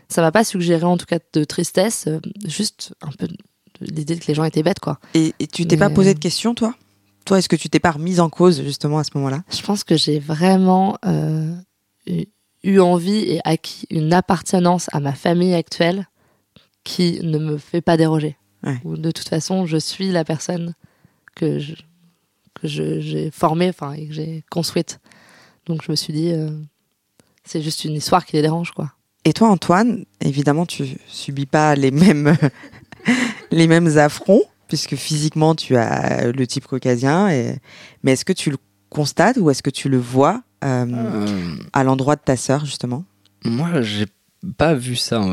ça m'a pas suggéré en tout cas de tristesse, euh, juste un peu l'idée que les gens étaient bêtes, quoi. Et, et tu t'es pas posé euh, de questions, toi? Toi, est-ce que tu t'es pas remise en cause, justement, à ce moment-là? Je pense que j'ai vraiment euh, eu, envie et acquis une appartenance à ma famille actuelle qui ne me fait pas déroger. Ouais. Ou de toute façon, je suis la personne que je, que j'ai formée, enfin, et que j'ai construite. Donc je me suis dit, euh, c'est juste une histoire qui les dérange, quoi. Et toi, Antoine, évidemment, tu subis pas les mêmes, les mêmes affronts, puisque physiquement, tu as le type caucasien. Et... Mais est-ce que tu le constates ou est-ce que tu le vois euh, Euh, à l'endroit de ta sœur, justement? Moi, j'ai pas vu ça.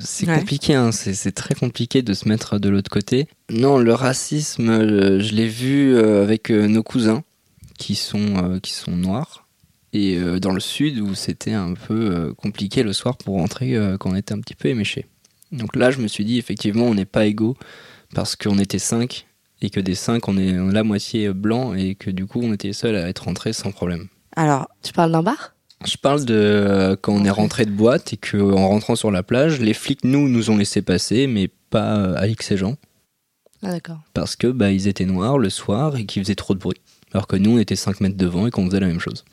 C'est Ouais. compliqué, hein. c'est c'est très compliqué de se mettre de l'autre côté. Non, le racisme, euh, je l'ai vu avec nos cousins qui sont, qui sont noirs. Et euh, dans le sud, où c'était un peu euh, compliqué le soir pour rentrer euh, quand on était un petit peu éméché. Donc là, je me suis dit, effectivement, on n'est pas égaux parce qu'on était cinq et que des cinq, on est la moitié blanc et que du coup, on était seuls à être rentrés sans problème. Alors, Tu parles d'un bar? Je parle de euh, quand on est rentré de boîte et qu'en rentrant sur la plage, les flics, nous, nous ont laissé passer, mais pas euh, Alix et Jean, Ah d'accord. parce que bah, ils étaient noirs le soir et qu'ils faisaient trop de bruit. Alors que nous, on était 5 mètres devant et qu'on faisait la même chose.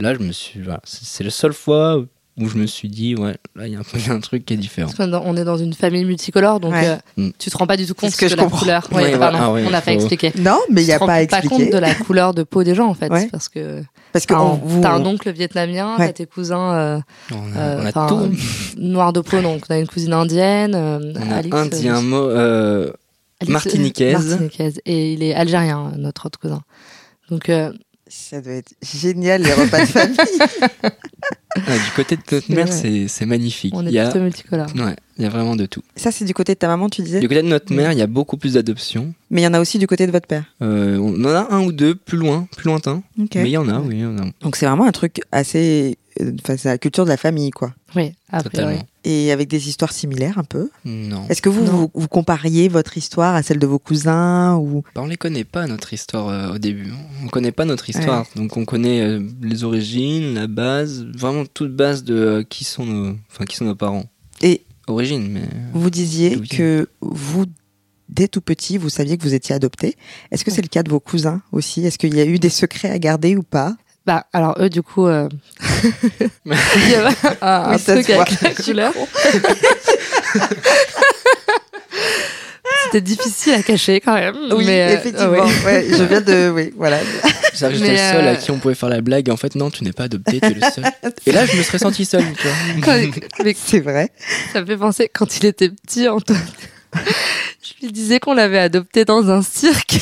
Là, je me suis. voilà, c'est la seule fois où je me suis dit, ouais, là, il y, a un peu- il y a un truc qui est différent. Parce qu'on est dans- on est dans une famille multicolore, donc Ouais. euh, Mm. tu te rends pas du tout compte ce que de je la comprends. couleur. Ouais, Ouais, voilà. pardon, Ah ouais, on n'a pas expliqué. non, mais il n'y Tu a te pas à rends pas compte expliquer. de la couleur de peau des gens en fait, Ouais. parce que Parce que t'as on- un, vous, oncle vietnamien, Ouais. t'as tes cousins euh, On a, euh, on a enfin, tout. noirs de peau, donc on a une cousine indienne, euh, On a Alix, indien, euh, mo- euh, euh, martiniquaise. martiniquaise. et il est algérien, notre autre cousin. Donc euh, ça doit être génial, les repas de famille. du côté de notre C'est magnifique. on est il, y a, plutôt multicolore. ouais, il y a vraiment de tout. ça, c'est du côté de ta maman, tu disais Du côté de notre mère, il y a beaucoup plus d'adoptions. Mais il y en a aussi du côté de votre père. Euh, on en a un ou deux plus loin, plus lointain. Ok. Mais il y en a, oui, il y en a. Donc c'est vraiment un truc assez... euh, Enfin, c'est la culture de la famille, quoi. Oui, a priori. Totalement. Et avec des histoires similaires, un peu. Non. Est-ce que vous, vous, vous compariez votre histoire à celle de vos cousins ou Bah, on les connaît pas notre histoire euh, au début. On connaît pas notre histoire. Donc on connaît euh, les origines, la base, vraiment toute base de euh, qui sont nos, enfin qui sont nos parents. Et Origine, mais vous disiez que vous, dès tout petit, vous saviez que vous étiez adopté. Est-ce que c'est le cas de vos cousins aussi? Est-ce qu'il y a eu des secrets à garder ou pas? Bah, alors eux, du coup, euh, il y avait un, un Oui, ça truc avec la couleur. C'était difficile à cacher quand même. Oui, mais, euh, effectivement. ouais. Ouais, je viens de... Oui, voilà. J'étais le seul à euh, qui on pouvait faire la blague. En fait, non, tu n'es pas adopté, tu es le seul. Et là, je me serais senti seul, C'est vrai. ça me fait penser quand il était petit, Antoine. Je lui disais qu'on l'avait adopté dans un cirque.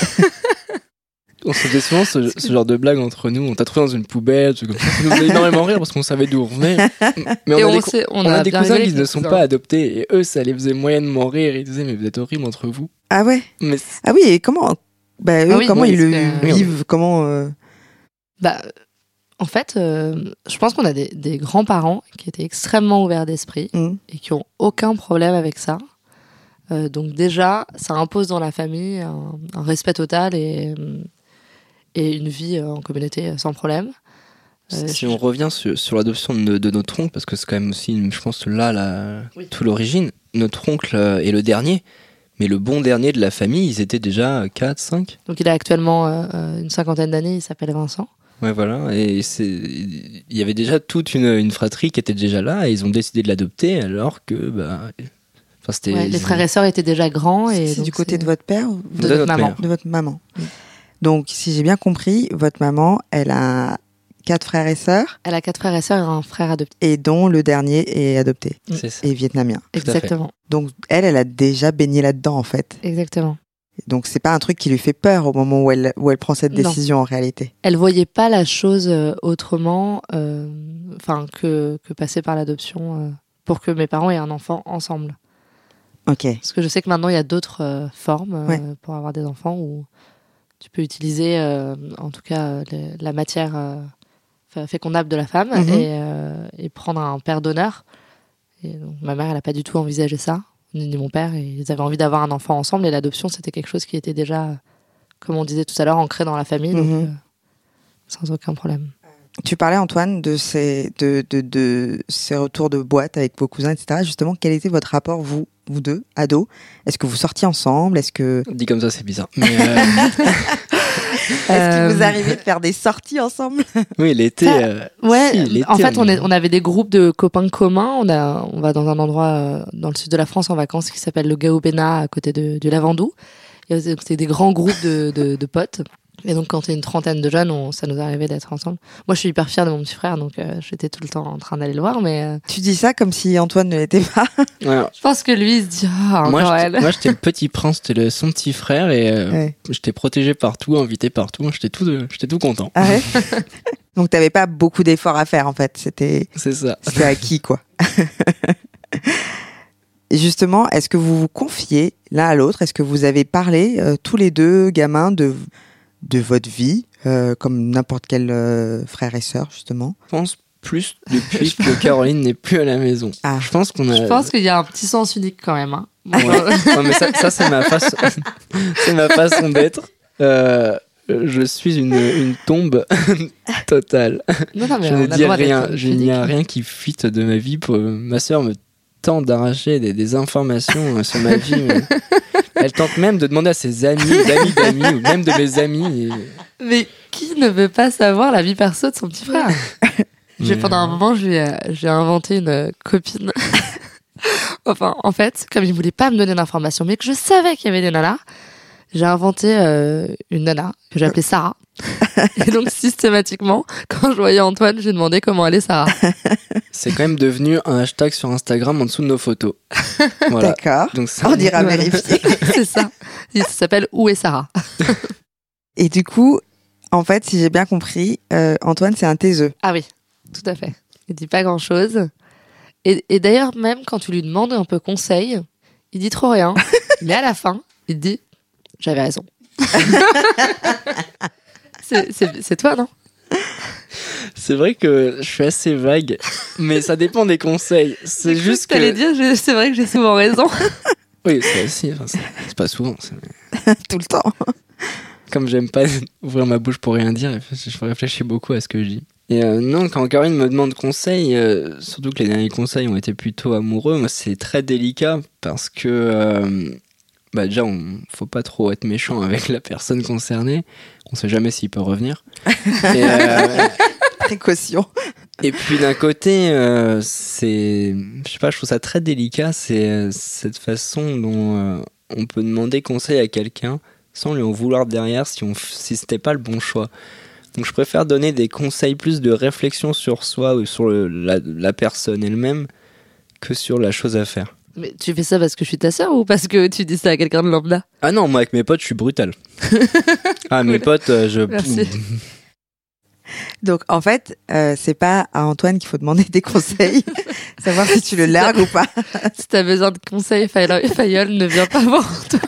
On se faisait souvent ce, ce genre de blague entre nous. On t'a trouvé dans une poubelle, truc comme ça. Ça nous faisait énormément rire parce qu'on savait d'où on venait. Mais on a des, cou- s'est- on on a a des bien cousins qui ne sont pas adoptés et eux, ça les faisait moyennement rire. Ils disaient, mais vous êtes horribles entre vous. Ah ouais. Mais Ah oui, et comment bah, eux, Ah oui, comment oui, ils le vivent Comment euh, Bah, en fait, euh, je pense qu'on a des, des grands-parents qui étaient extrêmement ouverts d'esprit hmm. et qui ont aucun problème avec ça. Euh, donc déjà, ça impose dans la famille un, un respect total et, euh, et une vie euh, en communauté euh, sans problème. Euh, si je- on revient sur, sur l'adoption de, de notre oncle, parce que c'est quand même aussi, je pense, là, la, Oui. tout l'origine. Notre oncle est le dernier. Mais le bon dernier de la famille, ils étaient déjà 4, 5. Donc il a actuellement euh, une cinquantaine d'années, il s'appelle Vincent. Ouais, voilà. Et il y avait déjà toute une, une fratrie qui était déjà là et ils ont décidé de l'adopter alors que, bah, enfin, c'était. Ouais, les frères et sœurs étaient déjà grands. et donc du côté de votre père ou de de notre notre maman. mère. de votre maman. Donc, si j'ai bien compris, votre maman, elle a quatre frères et sœurs, Elle a quatre frères et sœurs et un frère adopté. et dont le dernier est adopté C'est ça. et vietnamien. Exactement. Donc, elle, elle a déjà baigné là-dedans, en fait. Exactement. Donc, c'est pas un truc qui lui fait peur au moment où elle, où elle prend cette Non. décision, en réalité. Elle voyait pas la chose euh, autrement, euh, enfin que, que passer par l'adoption euh, pour que mes parents aient un enfant ensemble. Ok. Parce que je sais que maintenant il y a d'autres euh, formes euh, Ouais. pour avoir des enfants où tu peux utiliser, euh, en tout cas, euh, la matière euh, fécondable de la femme Mhm. et, et prendre un père d'honneur. Ma mère, elle a pas du tout envisagé ça, ni, ni mon père. Ils avaient envie d'avoir un enfant ensemble et l'adoption, c'était quelque chose qui était déjà, comme on disait tout à l'heure, ancré dans la famille, donc Mhm. sans aucun problème. Tu parlais, Antoine, de ces, de, de, de ces retours de boîte avec vos cousins, etc. Justement, quel était votre rapport, vous, vous deux, ados Est-ce que vous sortiez ensemble Est-ce que, Dit comme ça, c'est bizarre. Mais euh, est-ce Euh, qu'il vous arrivait de faire des sorties ensemble? Oui, l'été. Euh, Ouais, si, l'été, en fait, on, on- est, on avait des groupes de copains communs. On, a, on va dans un endroit euh, dans le sud de la France en vacances qui s'appelle le Gaobena, à côté de, du Lavandou. C'était des grands groupes de, de, de potes. Et donc, quand t'es une trentaine de jeunes, on, ça nous arrivait d'être ensemble. Moi, je suis hyper fière de mon petit frère, donc euh, j'étais tout le temps en train d'aller le voir. Mais euh, Tu dis ça comme si Antoine ne l'était pas. Ouais, je pense que lui, il se dit Ah, moi, elle. moi, j'étais le petit prince, j'étais le- son petit frère et euh, Ouais. j'étais protégé partout, invité partout. J'étais tout, de- j'étais tout content. Ah ouais Donc, t'avais pas beaucoup d'efforts à faire, en fait. C'était, C'est ça. c'était acquis, quoi. Justement, est-ce que vous vous confiez l'un à l'autre? Est-ce que vous avez parlé, euh, tous les deux, gamins, de, de votre vie, euh, comme n'importe quel euh, frère et sœur, justement Je pense plus depuis que Caroline n'est plus à la maison. Ah. Je pense qu'on a. Je pense qu'il y a un petit sens unique quand même. Hein. Ouais. Ouais, mais ça, ça, c'est ma façon, c'est ma façon d'être. Euh, je suis une, une tombe totale. non, non, mais Je ne dis rien. Je n'y a rien qui fuite de ma vie. Pour... Ma sœur me tente d'arracher des, des informations euh, sur ma vie. mais Elle tente même de demander à ses amis, d'amis d'amis, ou même de mes amis. et- Mais qui ne veut pas savoir la vie perso de son petit frère? Pendant un moment, j'ai euh, j'ai inventé une euh, copine. enfin, en fait, comme il voulait pas me donner d'informations, mais que je savais qu'il y avait des nanas, j'ai inventé euh, une nana que j'ai appelée Sarah. Et donc systématiquement, quand je voyais Antoine, j'ai demandé comment allait Sarah. C'est quand même devenu un hashtag sur Instagram en dessous de nos photos. Voilà. D'accord. Donc ça, On ira Voilà. vérifier. C'est ça. Ça s'appelle Où est Sarah Et du coup, en fait, si j'ai bien compris, euh, Antoine, c'est un taiseux. Ah oui, tout à fait. Il dit pas grand chose. Et, et d'ailleurs, même quand tu lui demandes un peu conseil, il dit trop rien. Mais à la fin, il te dit J'avais raison. C'est- toi, non? C'est vrai que je suis assez vague, mais ça dépend des conseils. C'est juste que dire C'est vrai que j'ai souvent raison. Oui, c'est aussi. enfin, c'est pas souvent. Tout le temps. Comme j'aime pas ouvrir ma bouche pour rien dire, je réfléchis beaucoup à ce que je dis. Et euh, non, quand Caroline me demande conseil, euh, surtout que les derniers conseils ont été plutôt amoureux, moi c'est très délicat parce que euh, bah déjà, on faut pas trop être méchant avec la personne concernée. On sait jamais s'il peut revenir. Et, euh, Précaution. Et puis d'un côté, euh, c'est, je sais pas, je trouve ça très délicat, c'est cette façon dont euh, on peut demander conseil à quelqu'un sans lui en vouloir derrière si on, si c'était pas le bon choix. Donc je préfère donner des conseils plus de réflexion sur soi ou sur le- la, la personne elle-même que sur la chose à faire. Mais tu fais ça parce que je suis ta sœur ou parce que tu dis ça à quelqu'un de lambda? Ah non, moi avec mes potes, je suis brutal. ah, mes potes, euh, je. Merci. Donc en fait, euh, c'est pas à Antoine qu'il faut demander des conseils, savoir si tu le largues ou pas. Si t'as besoin de conseils, Fayol, ne vient pas voir toi.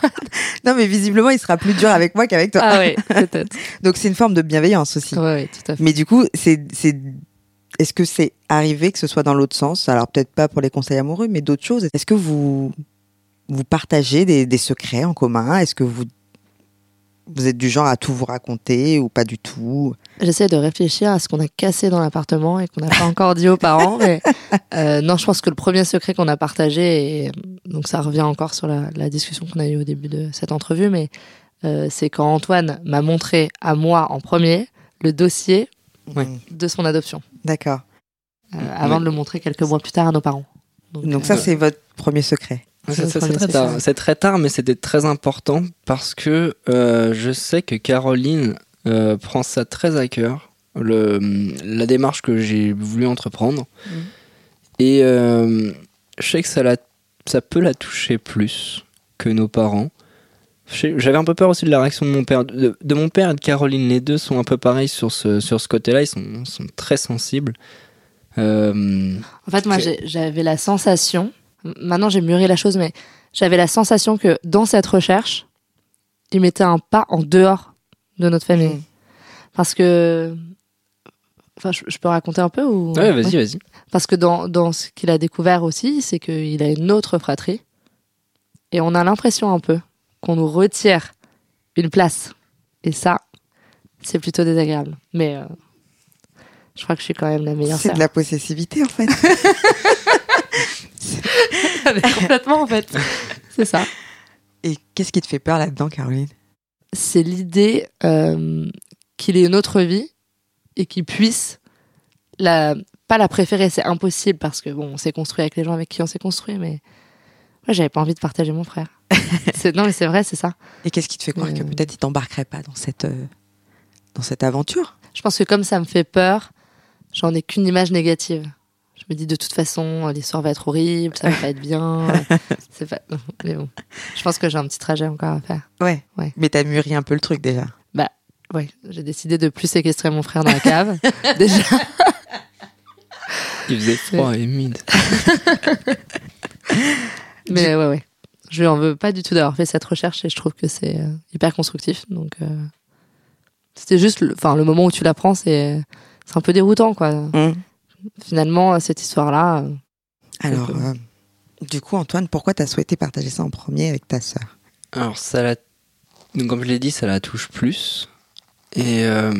Non, mais visiblement, il sera plus dur avec moi qu'avec toi. Ah ouais, peut-être. Donc c'est une forme de bienveillance aussi. Ouais, ouais, tout à fait. Mais du coup, c'est, c'est, est-ce que c'est arrivé que ce soit dans l'autre sens? Alors peut-être pas pour les conseils amoureux, mais d'autres choses. Est-ce que vous vous partagez des, des secrets en commun? Est-ce que vous vous êtes du genre à tout vous raconter ou pas du tout? J'essaie de réfléchir à ce qu'on a cassé dans l'appartement et qu'on n'a pas encore dit aux parents. Mais euh, non, je pense que le premier secret qu'on a partagé, et donc ça revient encore sur la, la discussion qu'on a eue au début de cette entrevue, mais euh, c'est quand Antoine m'a montré à moi en premier le dossier de son adoption, D'accord. euh, avant de le montrer quelques mois plus tard à nos parents. Donc ça, euh, c'est votre premier secret. C'est très, tard. C'est très tard, mais c'était très important parce que euh, je sais que Caroline euh, prend ça très à cœur, le, la démarche que j'ai voulu entreprendre. Mhm. Et euh, je sais que ça, la, ça peut la toucher plus que nos parents. J'avais un peu peur aussi de la réaction de mon père. De, de mon père et de Caroline, les deux sont un peu pareils sur ce, sur ce côté-là. Ils sont, sont très sensibles. Euh, En fait, moi, j'avais la sensation, maintenant j'ai mûri la chose, mais j'avais la sensation que dans cette recherche, il mettait un pas en dehors de notre famille. Mm. Parce que. Enfin, je, je peux raconter un peu ou... Ouais, vas-y, Ouais. vas-y. Parce que dans, dans ce qu'il a découvert aussi, c'est qu'il a une autre fratrie. Et on a l'impression un peu qu'on nous retire une place. Et ça, c'est plutôt désagréable. Mais euh, je crois que je suis quand même la meilleure C'est de la possessivité en fait. Complètement en fait. C'est ça. Et qu'est-ce qui te fait peur là-dedans, Caroline? C'est l'idée euh, qu'il ait une autre vie et qu'il puisse la pas la préférer, c'est impossible parce que bon, on s'est construit avec les gens avec qui on s'est construit, mais moi j'avais pas envie de partager mon frère. C'est- non mais c'est vrai, c'est ça. Et qu'est-ce qui te fait croire que Euh. peut-être il t'embarquerait pas dans cette euh, dans cette aventure? Je pense que comme ça me fait peur, j'en ai qu'une image négative. Je me dis de toute façon, l'histoire va être horrible, ça va pas être bien. c'est pas... Mais bon, je pense que j'ai un petit trajet encore à faire. Ouais. Ouais. Mais t'as mûri un peu le truc déjà. Ouais, j'ai décidé de plus séquestrer mon frère dans la cave. Déjà. Il faisait froid et humide. Mais ouais, ouais. Je lui en veux pas du tout d'avoir fait cette recherche et je trouve que c'est euh, hyper constructif. Donc, euh, c'était juste, le, enfin, le moment où tu l'apprends, c'est, c'est un peu déroutant, quoi. Hum. Finalement, cette histoire-là, euh, Alors, euh, du coup, Antoine, pourquoi t'as souhaité partager ça en premier avec ta sœur? Alors, ça la... Donc, comme je l'ai dit, ça la touche plus. Et euh,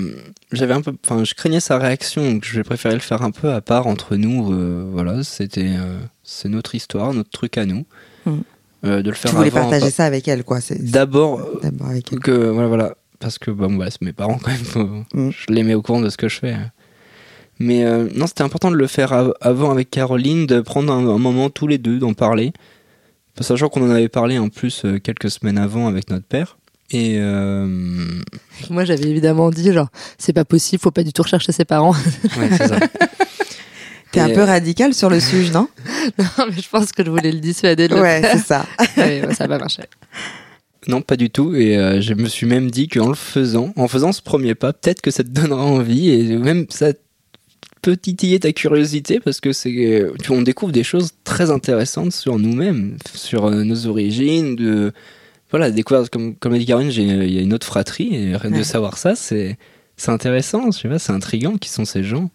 j'avais un peu. Enfin, je craignais sa réaction, donc j'ai préféré le faire un peu à part entre nous. euh, voilà, c'était. euh, c'est notre histoire, notre truc à nous. Mhm. Euh, de le faire Tu voulais avant, partager pas- ça avec elle, quoi. D'abord, que. Voilà, voilà. Parce que, bon, voilà, c'est mes parents quand même. Mhm. Je les mets au courant de ce que je fais. Mais euh, non, c'était important de le faire av- avant avec Caroline, de prendre un, un moment tous les deux, d'en parler. Sachant qu'on en avait parlé en plus euh, quelques semaines avant avec notre père. Et euh, moi, j'avais évidemment dit, genre, c'est pas possible, faut pas du tout rechercher ses parents. ouais, c'est ça. T'es un peu radical sur le sujet, non non, mais je pense que je voulais le dissuader de le Ouais, c'est ça. Ouais, ouais, ça va marcher. Non, pas du tout. Et euh, je me suis même dit qu'en le faisant, en faisant ce premier pas, peut-être que ça te donnera envie et même ça peut titiller ta curiosité parce que c'est, euh, tu, on découvre des choses très intéressantes sur nous-mêmes, sur euh, nos origines, de voilà, découvrir comme comme a dit Caroline, j'ai- il y a une autre fratrie et rien Ouais. de savoir ça, c'est c'est intéressant, je sais pas, c'est intriguant qui sont ces gens.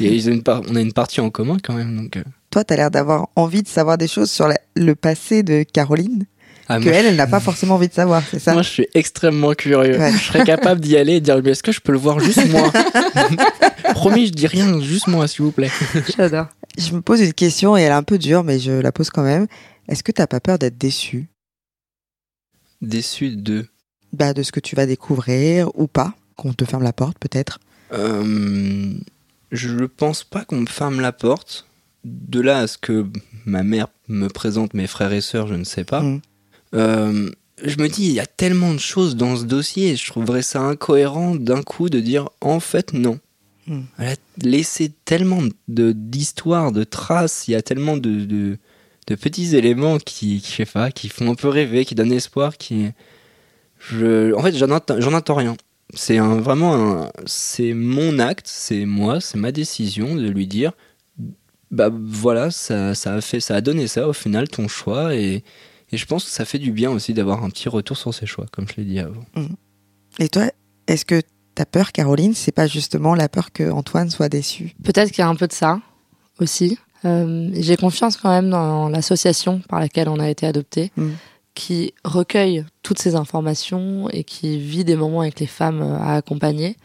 Une on a une partie en commun quand même, donc. euh. Toi, t'as l'air d'avoir envie de savoir des choses sur la- le passé de Caroline Ah, que moi, elle, elle n'a pas forcément envie de savoir, c'est ça? Moi, je suis extrêmement curieux. Ouais. Je serais capable d'y aller et de dire, mais est-ce que je peux le voir juste moi? Promis, je dis rien, juste moi, s'il vous plaît. J'adore. Je me pose une question et elle est un peu dure, mais je la pose quand même. Est-ce que t'as pas peur d'être déçu? Déçu de? bah, de ce que tu vas découvrir ou pas Qu'on te ferme la porte, peut-être Euh, je pense pas qu'on me ferme la porte. De là à ce que ma mère me présente mes frères et sœurs, je ne sais pas. Mm. Euh, je me dis, il y a tellement de choses dans ce dossier, je trouverais ça incohérent d'un coup de dire en fait non. Hmm. Elle a laissé tellement d'histoires, de traces, il y a tellement de, de, de petits éléments qui, qui, je sais pas, qui font un peu rêver, qui donnent espoir, qui. Je, en fait, j'en attends, j'en attends rien. C'est un, vraiment un, c'est mon acte, c'est moi, c'est ma décision de lui dire, bah voilà, ça, ça a fait, ça a donné ça au final, ton choix, et, et je pense que ça fait du bien aussi d'avoir un petit retour sur ses choix, comme je l'ai dit avant. Et toi, est-ce que ta peur, Caroline, c'est pas justement la peur que Antoine soit déçu? Peut-être qu'il y a un peu de ça aussi. Euh, J'ai confiance quand même dans l'association par laquelle on a été adopté, Mm. Qui recueille toutes ces informations et qui vit des moments avec les femmes euh, à accompagner.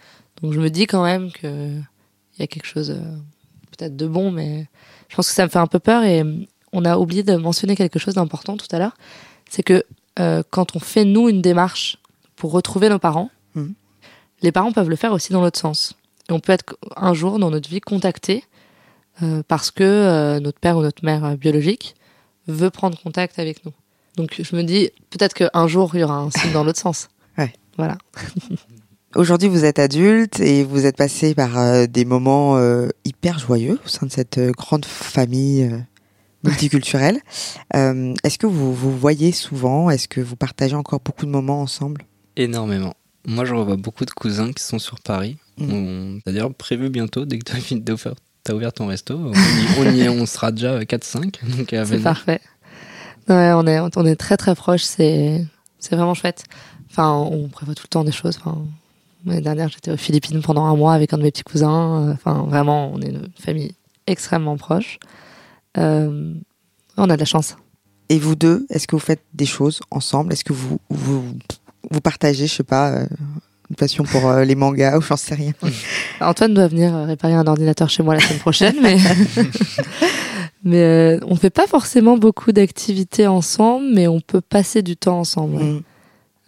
Donc je me dis quand même qu'il y a quelque chose euh, peut-être de bon, mais je pense que ça me fait un peu peur. Et euh, on a oublié de mentionner quelque chose d'important tout à l'heure, c'est que euh, quand on fait nous une démarche pour retrouver nos parents, Mhm. les parents peuvent le faire aussi dans l'autre sens. Et on peut être un jour dans notre vie contacté euh, parce que euh, notre père ou notre mère biologique veut prendre contact avec nous. Donc je me dis peut-être qu'un jour il y aura un signe dans l'autre sens. Ouais. Voilà. Aujourd'hui, vous êtes adulte et vous êtes passé par euh, des moments euh, hyper joyeux au sein de cette euh, grande famille euh, multiculturelle. Euh, Est-ce que vous vous voyez souvent? Est-ce que vous partagez encore beaucoup de moments ensemble? Énormément. Moi, je revois beaucoup de cousins qui sont sur Paris. Mm. On a d'ailleurs prévu bientôt, dès que tu as fini d'offrir- t'as ouvert ton resto, on y, on, y est, on sera déjà 4-5. Donc, à C'est parfait. Ouais, on est on est très très proches. C'est c'est vraiment chouette. Enfin, on prévoit tout le temps des choses. Enfin, l'année dernière, j'étais aux Philippines pendant un mois avec un de mes petits cousins. Euh, Enfin, vraiment, on est une famille extrêmement proche. Euh, on a de la chance. Et vous deux, est-ce que vous faites des choses ensemble? Est-ce que vous, vous vous partagez, je sais pas, euh, une passion pour euh, les mangas ou j'en sais rien? Antoine doit venir réparer un ordinateur chez moi la semaine prochaine, mais mais euh, on fait pas forcément beaucoup d'activités ensemble, mais on peut passer du temps ensemble. ouais. Mm.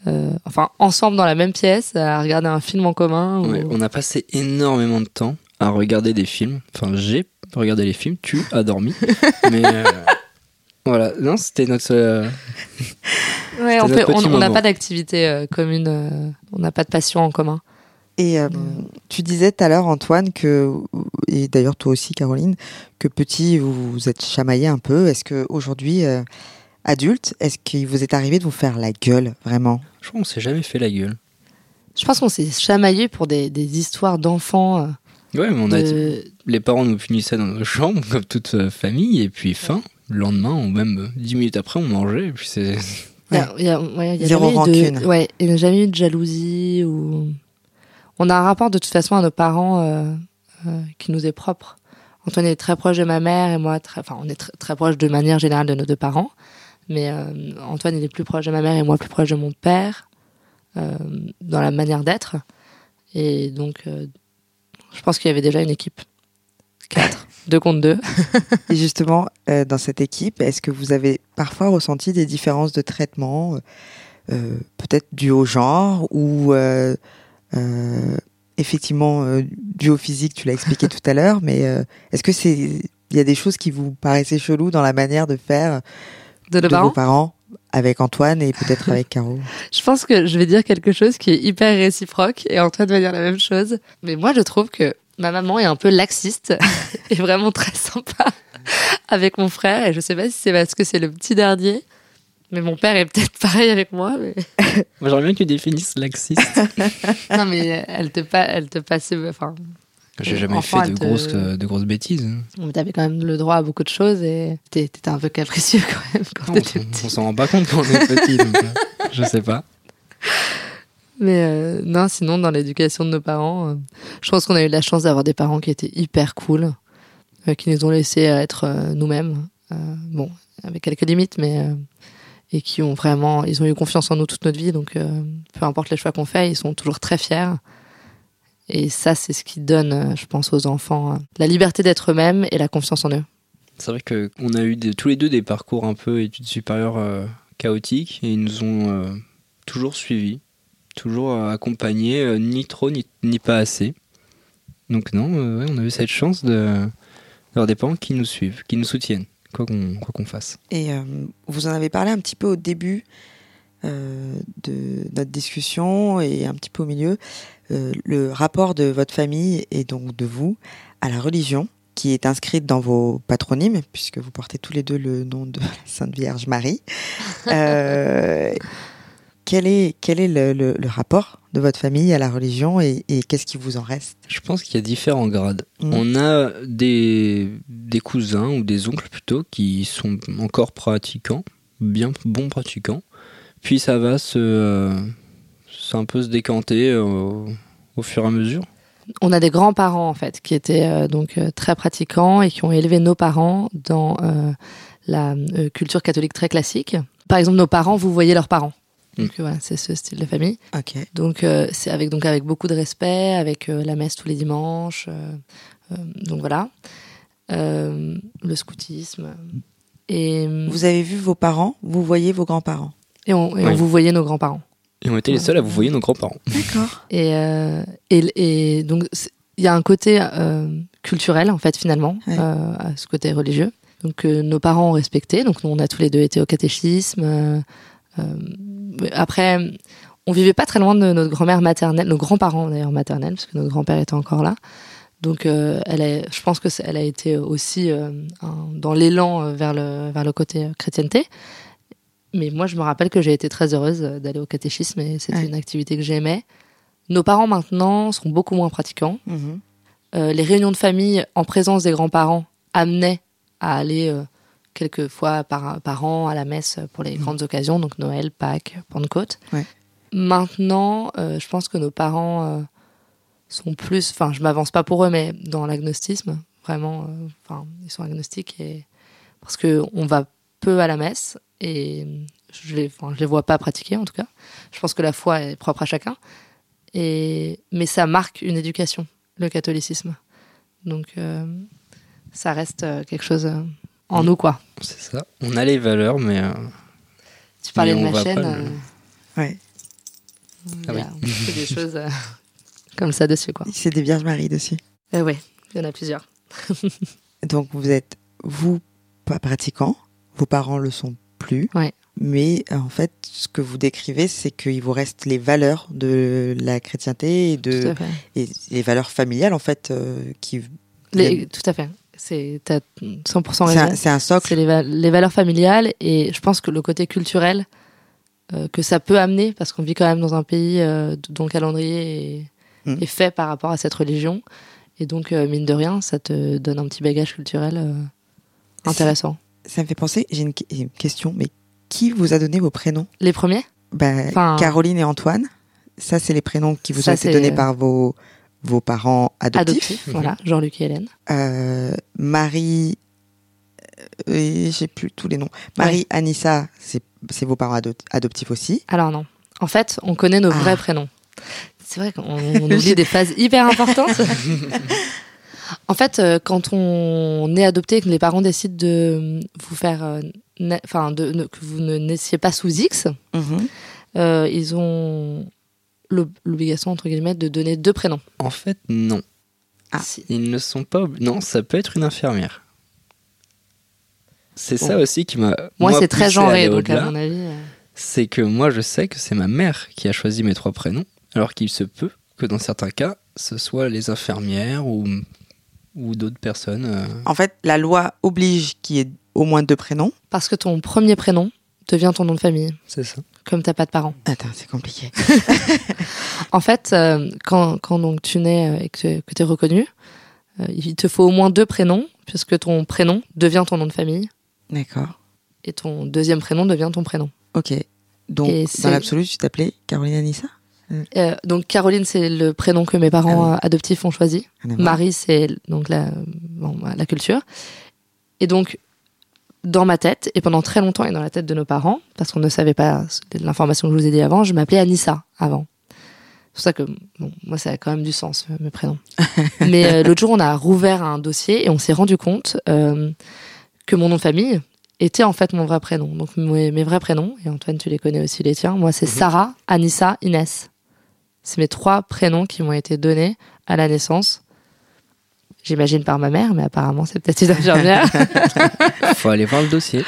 Euh, enfin, ensemble dans la même pièce, à regarder un film en commun. ou- Ouais, on a passé énormément de temps à regarder des films. Enfin, j'ai regardé les films, tu as dormi. Mais euh, voilà, non, c'était notre. euh, Ouais, on n'a pas d'activité commune, on n'a pas de passion en commun. Et euh, tu disais tout à l'heure, Antoine, que, et d'ailleurs toi aussi, Caroline, que petit, vous vous êtes chamaillé un peu. Est-ce que aujourd'hui, euh, adulte, est-ce qu'il vous est arrivé de vous faire la gueule, vraiment? Je crois qu'on s'est jamais fait la gueule. Je pense qu'on s'est chamaillé pour des, des histoires d'enfants. euh, Ouais, mais on a de- les parents nous punissaient dans nos chambres, comme toute euh, famille, et puis fin, le lendemain, ou même euh, dix minutes après, on mangeait, et puis c'est. Il a- y a- ouais, y a Zéro jamais eu de- ouais, il n'y a jamais eu de jalousie ou. On a un rapport de toute façon à nos parents euh, euh, qui nous est propre. Antoine est très proche de ma mère et moi, très, enfin, on est très, très proche de manière générale de nos deux parents. Mais euh, Antoine, il est plus proche de ma mère et moi plus proche de mon père dans la manière d'être. Et donc, je pense qu'il y avait déjà une équipe. Quatre, deux contre deux. Et justement, dans cette équipe, est-ce que vous avez parfois ressenti des différences de traitement, peut-être dues au genre ou effectivement euh, au physique, tu l'as expliqué tout à l'heure, mais euh, est-ce que c'est il y a des choses qui vous paraissaient cheloues dans la manière de faire De de parents? vos parents avec Antoine et peut-être avec Caro? Je pense que je vais dire quelque chose qui est hyper réciproque et Antoine va dire la même chose. Mais moi, je trouve que ma maman est un peu laxiste et vraiment très sympa avec mon frère. Et je sais pas si c'est parce que c'est le petit dernier. Mais mon père est peut-être pareil avec moi. Mais... Moi, j'aimerais bien que tu définisses laxiste. non, mais elle te, pa- elle te passait. Enfin, J'ai jamais Enfant, fait de te- grosses, euh, de grosses bêtises. hein. t'avais quand même le droit à beaucoup de choses et t'é- t'étais un peu capricieux quand même quand t'étais on petit. on s'en rend pas compte quand on est petit, donc euh, je sais pas. Mais euh, non, sinon, dans l'éducation de nos parents, euh, je pense qu'on a eu la chance d'avoir des parents qui étaient hyper cool, euh, qui nous ont laissé être euh, nous-mêmes. Euh, bon, avec quelques limites, mais. Et qui ont vraiment. Ils ont eu confiance en nous toute notre vie, donc euh, peu importe les choix qu'on fait, ils sont toujours très fiers. Et ça, c'est ce qui donne, euh, je pense, aux enfants euh, la liberté d'être eux-mêmes et la confiance en eux. C'est vrai qu'on a eu tous les deux des parcours un peu études supérieures chaotiques et ils nous ont toujours suivis, toujours accompagnés, ni trop ni, pas assez. Donc non, on a eu cette chance de- d'avoir des parents qui nous suivent, qui nous soutiennent, quoi qu'on quoi qu'on fasse. Et euh, vous en avez parlé un petit peu au début euh, de notre discussion et un petit peu au milieu, euh, le rapport de votre famille et donc de vous à la religion qui est inscrite dans vos patronymes, puisque vous portez tous les deux le nom de la Sainte Vierge Marie. Euh, quel est, quel est le, le- le rapport de votre famille à la religion et, et qu'est-ce qui vous en reste? Je pense qu'il y a différents grades. Mhm. On a des, des cousins ou des oncles plutôt qui sont encore pratiquants, bien bons pratiquants. Puis ça va se, euh, c'est un peu se décanter euh, au fur et à mesure. On a des grands-parents en fait qui étaient euh, donc euh, très pratiquants et qui ont élevé nos parents dans euh, la euh, culture catholique très classique. Par exemple, nos parents, vous voyez leurs parents. Donc euh, voilà, c'est ce style de famille. Ok. Donc euh, c'est avec donc avec beaucoup de respect, avec euh, la messe tous les dimanches. euh, euh, donc voilà, Euh, le scoutisme et Vous avez vu vos parents, vous voyez vos grands-parents? et on, et on Oui. vous voyez nos grands-parents. Et on était les seuls à vous voyer nos grands-parents. D'accord. Et, euh, et, et donc, il y a un côté euh, culturel, en fait, finalement, Ouais. euh, à ce côté religieux. Donc, euh, nos parents ont respecté. Donc, nous, on a tous les deux été au catéchisme. Euh, après, on vivait pas très loin de notre grand-mère maternelle, nos grands-parents d'ailleurs maternels, parce que notre grand-père était encore là. Donc, euh, elle je pense que elle a été aussi euh, dans l'élan vers le vers le côté chrétienté. Mais moi, je me rappelle que j'ai été très heureuse d'aller au catéchisme et c'était Ouais. une activité que j'aimais. Nos parents maintenant sont beaucoup moins pratiquants. Mhm. Euh, les réunions de famille en présence des grands-parents amenaient à aller quelques fois par, par an à la messe pour les grandes occasions, donc Noël, Pâques, Pentecôte. Ouais. Maintenant, euh, je pense que nos parents euh, sont plus, enfin, je m'avance pas pour eux, mais dans l'agnostisme, vraiment, euh, enfin, ils sont agnostiques et parce que on va peu à la messe et je les, je les vois pas pratiquer en tout cas. Je pense que la foi est propre à chacun et mais ça marque une éducation, le catholicisme. Donc ça reste quelque chose en Mm. nous quoi. C'est ça. On a les valeurs, mais euh, Tu parlais Mais de ma chaîne. le- euh, Ouais. Ah a- on fait des choses euh, comme ça dessus quoi. C'est des Vierges Marie dessus. Euh, ouais, il y en a plusieurs. Donc vous êtes, vous, pas pratiquant, vos parents le sont plus. Ouais. Mais en fait, ce que vous décrivez, c'est qu'il vous reste les valeurs de la chrétienté et, de, et les valeurs familiales, en fait, euh, qui. Les- tout à fait. C'est t'as 100% C'est raison. un, c'est un socle. C'est les, va- les valeurs familiales et je pense que le côté culturel euh, que ça peut amener, parce qu'on vit quand même dans un pays euh, dont le calendrier est, Mm. est fait par rapport à cette religion. Et donc, euh, mine de rien, ça te donne un petit bagage culturel intéressant. Ça me fait penser, j'ai une, que- une question, mais qui vous a donné vos prénoms? Les premiers? Bah, Enfin- Caroline et Antoine. Ça, c'est les prénoms qui vous Ça, ont été donnés par vos, vos parents adoptifs. adoptifs, voilà, Jean-Luc et Hélène. Euh, Marie, euh, j'ai plus tous les noms. Marie, Anissa, c'est vos parents ado- adoptifs aussi. Alors non. En fait, on connaît nos Ah. vrais prénoms. C'est vrai qu'on on oublie des phases hyper importantes. en fait, euh, quand on est adopté et que les parents décident de vous faire, enfin, que vous ne naissiez pas sous X, Mhm. euh, ils ont l'obligation entre guillemets de donner deux prénoms. en fait, non. Ah. Si. Ils ne sont pas. obli- Non, ça peut être une infirmière. C'est ça Bon. aussi qui m'a. Moi, c'est très à genré, donc à mon avis. euh, C'est que moi, je sais que c'est ma mère qui a choisi mes trois prénoms, alors qu'il se peut que dans certains cas, ce soit les infirmières ou, ou d'autres personnes. euh, En fait, la loi oblige qu'il y ait au moins deux prénoms. Parce que ton premier prénom devient ton nom de famille, C'est ça. comme t'as pas de parents. Attends, c'est compliqué. En fait, euh, quand, quand donc tu nais euh, et que, que tu es reconnu, euh, il te faut au moins deux prénoms, puisque ton prénom devient ton nom de famille D'accord. et ton deuxième prénom devient ton prénom. Ok. Donc, Et dans c'est- l'absolu, tu t'appelais Caroline Anissa Euh, donc Caroline, c'est le prénom que mes parents Ah oui. adoptifs ont choisi. Voir. Marie, c'est donc la, bon, la culture. Et donc, dans ma tête, et pendant très longtemps, et dans la tête de nos parents, parce qu'on ne savait pas l'information que je vous ai dit avant, je m'appelais Anissa avant. C'est pour ça que, bon, moi, ça a quand même du sens, euh, mes prénoms. Mais euh, l'autre jour, on a rouvert un dossier et on s'est rendu compte euh, que mon nom de famille était en fait mon vrai prénom. Donc, mes, mes vrais prénoms, et Antoine, tu les connais aussi les tiens, moi, c'est Sarah, Anissa, Inès. C'est mes trois prénoms qui m'ont été donnés à la naissance. J'imagine par ma mère, mais apparemment c'est peut-être une infirmière. Faut aller voir le dossier.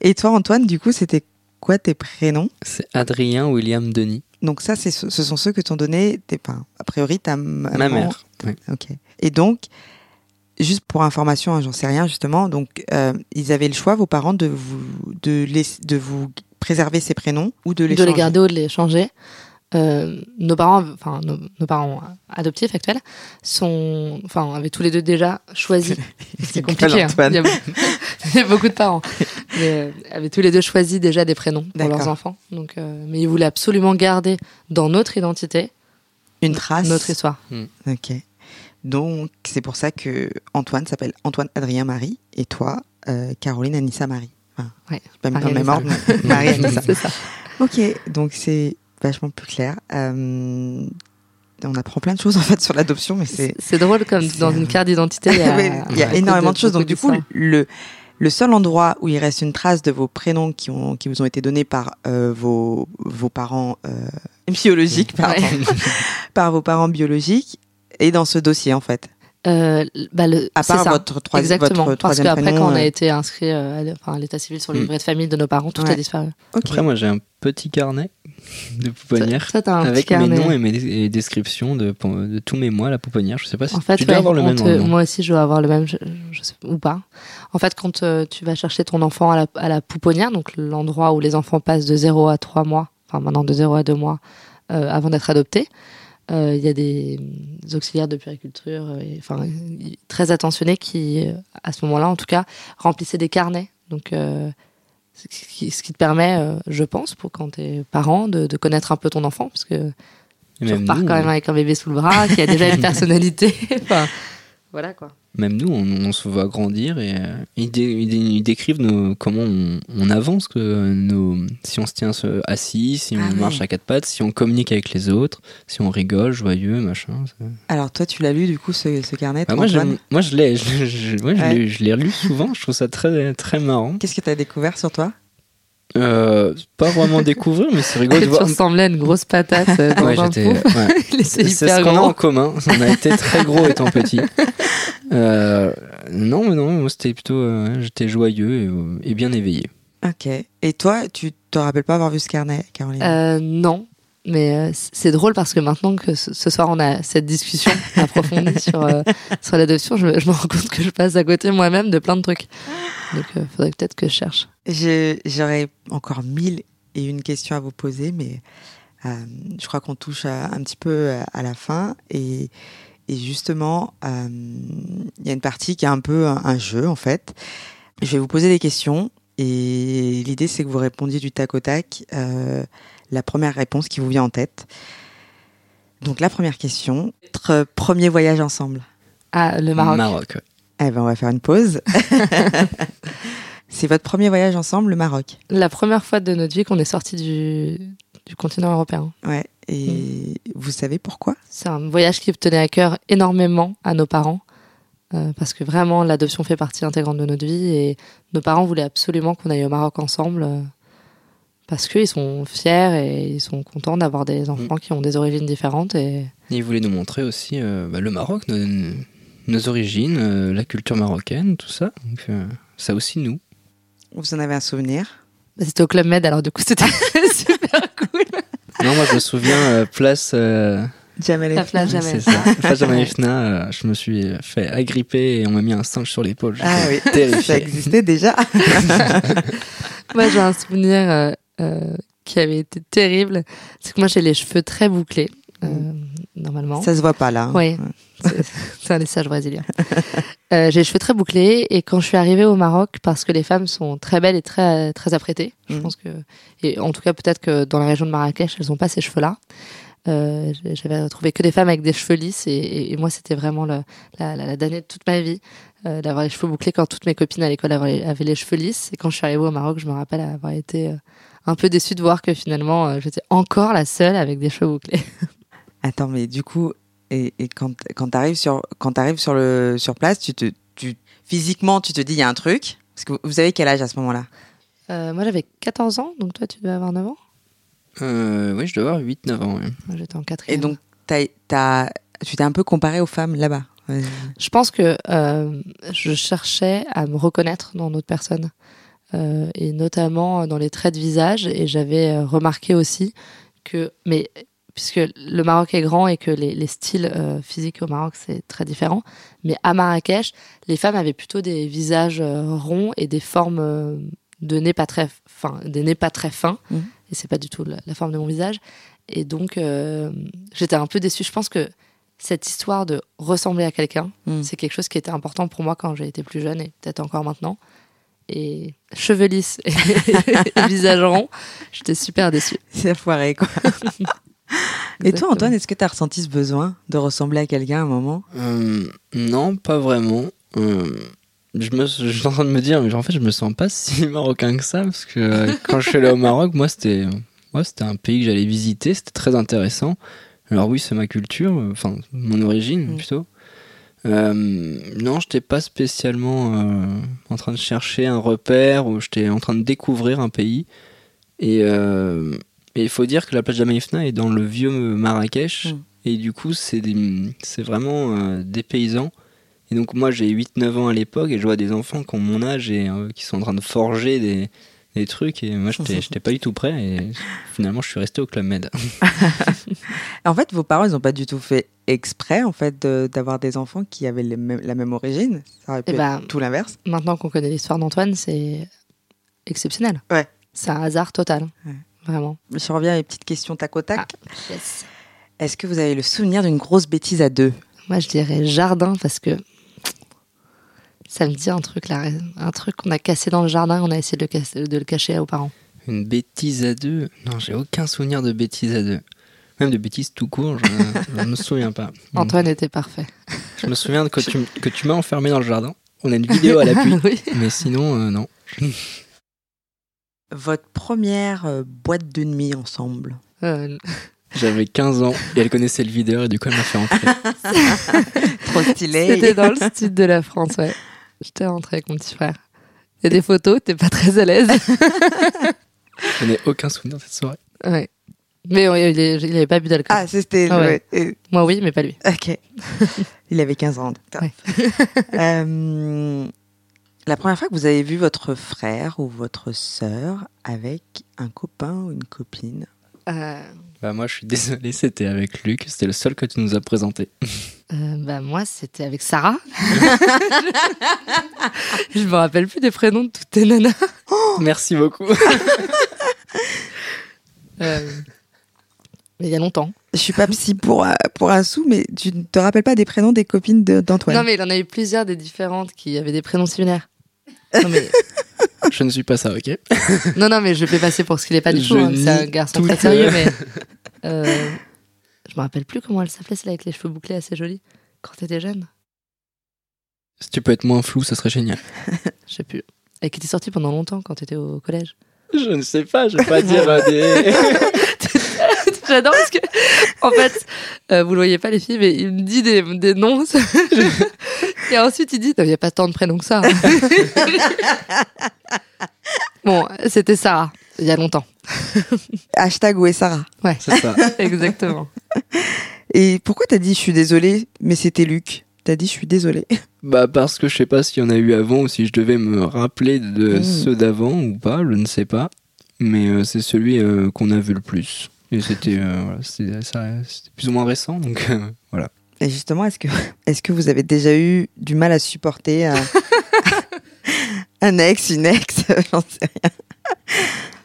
Et toi, Antoine, du coup, c'était quoi tes prénoms? C'est Adrien William Denis. Donc ça, c'est ce sont ceux que t'ont donné tes enfin, A priori, ta. Ma mère. ouais. Ok. Et donc, juste pour information, hein, j'en sais rien justement. Donc, euh, ils avaient le choix, vos parents, de vous de laisser, de vous préserver ces prénoms ou de les de les changer? garder ou de les changer. Euh, nos parents, enfin nos, nos parents adoptifs actuels, sont, enfin avaient tous les deux déjà choisi. C'est compliqué. hein. Il, y a, il y a beaucoup de parents, mais euh, avaient tous les deux choisi déjà des prénoms pour leurs enfants. Donc, euh, mais ils voulaient absolument garder dans notre identité Une trace. notre histoire. Ok. Donc, c'est pour ça que Antoine s'appelle Antoine Adrien Marie et toi, euh, Caroline Anissa Marie. Enfin, Ouais. pas mis dans le Marie même ordre, Anissa. mais Marie Anissa. Ça. Ok, donc c'est vachement plus clair. Euh, on apprend plein de choses en fait sur l'adoption, mais c'est. C'est drôle comme dans un- une carte d'identité. Il y a, Oui, il y a beaucoup énormément de, choses. Donc, du coup, le, le seul endroit où il reste une trace de vos prénoms qui, ont, qui vous ont été donnés par euh, vos, vos parents euh, biologiques, pardon, par vos parents biologiques, est dans ce dossier en fait. Euh, bah, le, À part ça. votre, troi- Exactement. votre Parce troisième qu'après, prénom. quand on a euh, été inscrit euh, à l'- enfin, à l'état civil sur le Mm. livret de famille de nos parents, tout Ouais. a disparu. ok. Après, moi, j'ai un petit carnet de pouponnières Ça, t'as un avec mes carnet. noms et mes et descriptions de, de tous mes mois à la pouponnière. Je sais pas si En fait, tu dois ouais, avoir le même te- normalement. moi aussi, je dois avoir le même, je, je sais, ou pas. En fait, quand euh, tu vas chercher ton enfant à la, à la pouponnière, donc l'endroit où les enfants passent de 0 à 3 mois, enfin maintenant de 0 à 2 mois, euh, avant d'être adoptés, euh, il y a des, des auxiliaires de puériculture, euh, enfin très attentionnés qui, euh, à ce moment-là, en tout cas, remplissaient des carnets. Donc euh, ce qui, ce qui te permet, euh, je pense, pour quand t'es parent, de, de connaître un peu ton enfant, parce que tu repars nous, quand même avec un bébé sous le bras qui a déjà une personnalité. enfin, voilà quoi. Même nous, on, on se voit grandir et euh, ils, dé- ils dé- ils décrivent nos, comment on, on avance, que nos, si on se tient assis, si Ah on ouais. marche à quatre pattes, si on communique avec les autres, si on rigole, joyeux, machin. Alors, toi, tu l'as lu du coup, ce, ce carnet Ah, moi, je l'ai, je, je- ouais, je Ouais. l'ai- je l'ai relu souvent. Je trouve ça très, très marrant. Qu'est-ce que tu as découvert sur toi? Euh, pas vraiment découvrir, mais c'est rigolo tu de voir. ressemblais à une grosse patate euh, dans Ouais, ouais. C'est ce qu'on a en commun. On a été très gros étant petit. Euh, non, mais non, moi c'était plutôt. euh, J'étais joyeux et, euh, et bien éveillé. Ok. Et toi, tu te rappelles pas avoir vu ce carnet, Caroline? Euh, non, mais euh, c'est drôle parce que maintenant que ce soir on a cette discussion approfondie sur, euh, sur l'adoption, je, me- je me rends compte que je passe à côté moi-même de plein de trucs. Donc il faudrait peut-être que je cherche. J'aurais encore mille et une questions à vous poser, mais euh, je crois qu'on touche à- un petit peu à, la fin. Et, et justement, euh, il y a une partie qui est un peu un, un jeu, en fait. Je vais vous poser des questions. Et l'idée, c'est que vous répondiez du tac au tac euh, la première réponse qui vous vient en tête. Donc, la première question, votre premier voyage ensemble? Ah, le Maroc. ouais. Eh ben, on va faire une pause. c'est votre premier voyage ensemble, le Maroc? La première fois de notre vie qu'on est sorti du, du continent européen. Ouais. Et vous savez pourquoi? C'est un voyage qui tenait à cœur énormément à nos parents. euh, parce que vraiment, l'adoption fait partie intégrante de notre vie et nos parents voulaient absolument qu'on aille au Maroc ensemble euh, parce qu'ils sont fiers et ils sont contents d'avoir des enfants qui ont des origines différentes. Et Et ils voulaient nous montrer aussi euh, bah, le Maroc, nos, nos origines, euh, la culture marocaine, tout ça. Donc, euh, ça aussi, nous. Vous en avez un souvenir? Bah, c'était au Club Med, alors du coup, c'était super cool. Non, moi, je me souviens, euh, place. euh, La Jamel. ça. Place Jamel Fna, euh, je me suis fait agripper et on m'a mis un singe sur l'épaule. Ah oui, ça terrifié. existait déjà. Moi, j'ai un souvenir euh, qui avait été terrible. C'est que moi, j'ai les cheveux très bouclés, euh, normalement. Ça se voit pas là. hein. Oui, c'est un message brésilien. Euh, j'ai les cheveux très bouclés et quand je suis arrivée au Maroc, parce que les femmes sont très belles et très très apprêtées, je Mhm. pense que et en tout cas peut-être que dans la région de Marrakech, elles n'ont pas ces cheveux-là. Euh, J'avais trouvé que des femmes avec des cheveux lisses et, et- et moi c'était vraiment le- la, la, la damnée de toute ma vie euh, d'avoir les cheveux bouclés quand toutes mes copines à l'école avaient, les- avaient les cheveux lisses et quand je suis arrivée au Maroc, je me rappelle avoir été un peu déçue de voir que finalement euh, j'étais encore la seule avec des cheveux bouclés. Attends, mais du coup, et, et quand, quand tu arrives, sur, quand arrives sur, le, sur place, tu te, tu, physiquement, tu te dis il y a un truc? Parce que vous- avez quel âge à ce moment-là? Euh, moi j'avais 14 ans, donc toi tu devais avoir 9 ans? Euh, oui, je dois avoir 8-9 ans. J'étais en Et quatrième. donc, tu t'es un peu comparé aux femmes là-bas? Je pense que euh, je cherchais à me reconnaître dans d'autres personnes. Euh, et notamment dans les traits de visage. Et j'avais euh, remarqué aussi que, mais puisque le Maroc est grand et que les, les styles euh, physiques au Maroc c'est très différent, mais à Marrakech, les femmes avaient plutôt des visages euh, ronds et des formes euh, de nez pas très, fin, des nez pas très fins. Mhm. Et c'est pas du tout la, la forme de mon visage. Et donc euh, j'étais un peu déçue. Je pense que cette histoire de ressembler à quelqu'un, Mhm. c'est quelque chose qui était important pour moi quand j'ai été plus jeune et peut-être encore maintenant. Et cheveux lisses et, et visage rond, j'étais super déçue. C'est foiré, quoi. Et toi. Antoine, est-ce que tu as ressenti ce besoin de ressembler à quelqu'un à un moment? Euh, non, pas vraiment. Euh, je, me, je suis en train de me dire, mais en fait, je me sens pas si marocain que ça, parce que euh, quand je suis allé au Maroc, moi, c'était moi, c'était un pays que j'allais visiter, c'était très intéressant. Alors oui, c'est ma culture, enfin, mon origine Mm. plutôt. Euh, non, j'étais pas spécialement euh, en train de chercher un repère, ou j'étais en train de découvrir un pays. Et euh, il faut dire que la plage d'Amaïfna est dans le vieux Marrakech. Mm. Et du coup, c'est vraiment des paysans. Et donc, moi, j'ai 8-9 ans à l'époque et je vois des enfants qui ont mon âge et qui sont en train de forger des, des trucs. Et moi, j'étais j'étais pas du tout prêt. Et finalement, je suis resté au Club Med. En fait, vos parents, ils n'ont pas du tout fait exprès, en fait, de- d'avoir des enfants qui avaient les la même origine. Ça aurait pu Eh être ben, tout l'inverse. Maintenant qu'on connaît l'histoire d'Antoine, c'est exceptionnel. Ouais. C'est un hasard total. Ouais. Vraiment. Je reviens à mes petites questions tac au tac. Yes. Est-ce que vous avez le souvenir d'une grosse bêtise à deux? Moi, je dirais jardin parce que ça me dit un truc là, un truc qu'on a cassé dans le jardin, on a essayé de le, casser- de le cacher aux parents. Une bêtise à deux Non, j'ai aucun souvenir de bêtise à deux. Même de bêtises tout court, je ne me souviens pas. Antoine était parfait. Je me souviens que tu, que tu m'as enfermé dans le jardin. On a une vidéo à l'appui. oui. Mais sinon, euh, non. Votre première euh, boîte de nuit ensemble Euh, J'avais 15 ans et elle connaissait le vidéo et du coup, elle m'a fait entrer. Trop stylé. C'était dans le sud de la France, ouais. J'étais rentrée avec mon petit frère. Il y a des photos, t'es pas très à l'aise. Je n'ai aucun souvenir de cette soirée. ouais. Mais il, est- il avait pas bu d'alcool. Ah, c'était. Ah ouais. ouais, euh, Moi, oui, mais pas lui. Ok. Il avait 15 ans. d'accord. Euh, la première fois que vous avez vu votre frère ou votre sœur avec un copain ou une copine? Euh, Bah, moi, je suis désolé, c'était avec Luc. C'était le seul que tu nous as présenté. Euh, bah, moi, c'était avec Sarah. je me rappelle plus des prénoms de toutes tes nanas. Merci beaucoup. Euh, mais il y a longtemps. Je suis pas psy pour, un- pour un sou, mais tu ne te rappelles pas des prénoms des copines de- d'Antoine? Non, mais il en a eu plusieurs des différentes qui avaient des prénoms similaires. Non, mais, Je ne suis pas ça, ok? Non, non, mais je le fais passer pour ce qu'il est pas du Je tout. hein. C'est un garçon très sérieux, mais. euh, je me rappelle plus comment elle s'appelait, celle avec les cheveux bouclés assez jolie. Quand t'étais jeune. Si tu peux être moins flou, ça serait génial. Je sais plus. Elle qui était sortie pendant longtemps quand t'étais au collège. Je ne sais pas, je vais pas dire euh, des. J'adore parce que, en fait, euh, vous le voyez pas les filles, mais il me dit des, des noms. Et ensuite il dit, il n'y a pas tant de prénoms que ça. Bon, c'était Sarah, il y a longtemps. Hashtag où est Sarah C'est ça. Exactement. Et pourquoi t'as dit je suis désolée, mais c'était Luc? T'as dit je suis désolée. Bah, parce que je sais pas s'il y en a eu avant ou si je devais me rappeler de Mm. ceux d'avant ou pas, je ne sais pas. Mais euh, c'est celui euh, qu'on a vu le plus. Et c'était euh, voilà, plus ou moins récent, donc euh, voilà. Et justement, est-ce que, est-ce que vous avez déjà eu du mal à supporter un, ex, une ex J'en sais rien.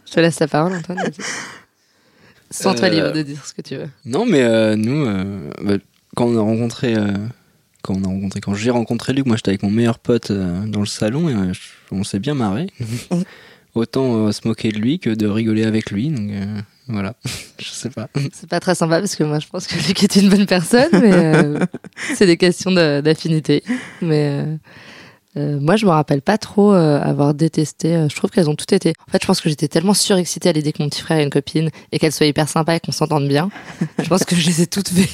Je te laisse la parole, Antoine. Sens-toi Euh, libre de dire ce que tu veux. Non, mais euh, nous, euh, bah, quand on a rencontré, euh, quand on a rencontré, quand j'ai rencontré Luc, moi j'étais avec mon meilleur pote euh, dans le salon et euh, on s'est bien marré. Autant euh, se moquer de lui que de rigoler avec lui. Donc euh, voilà, je sais pas. C'est pas très sympa parce que moi je pense que Luc est une bonne personne, mais euh, c'est des questions de- d'affinité. Mais euh, moi je me rappelle pas trop euh, avoir détesté. euh, je trouve qu'elles ont toutes été. En fait, je pense que j'étais tellement surexcitée à l'idée que mon petit frère ait une copine et qu'elle soit hyper sympa et qu'on s'entende bien. Je pense que je les ai toutes fait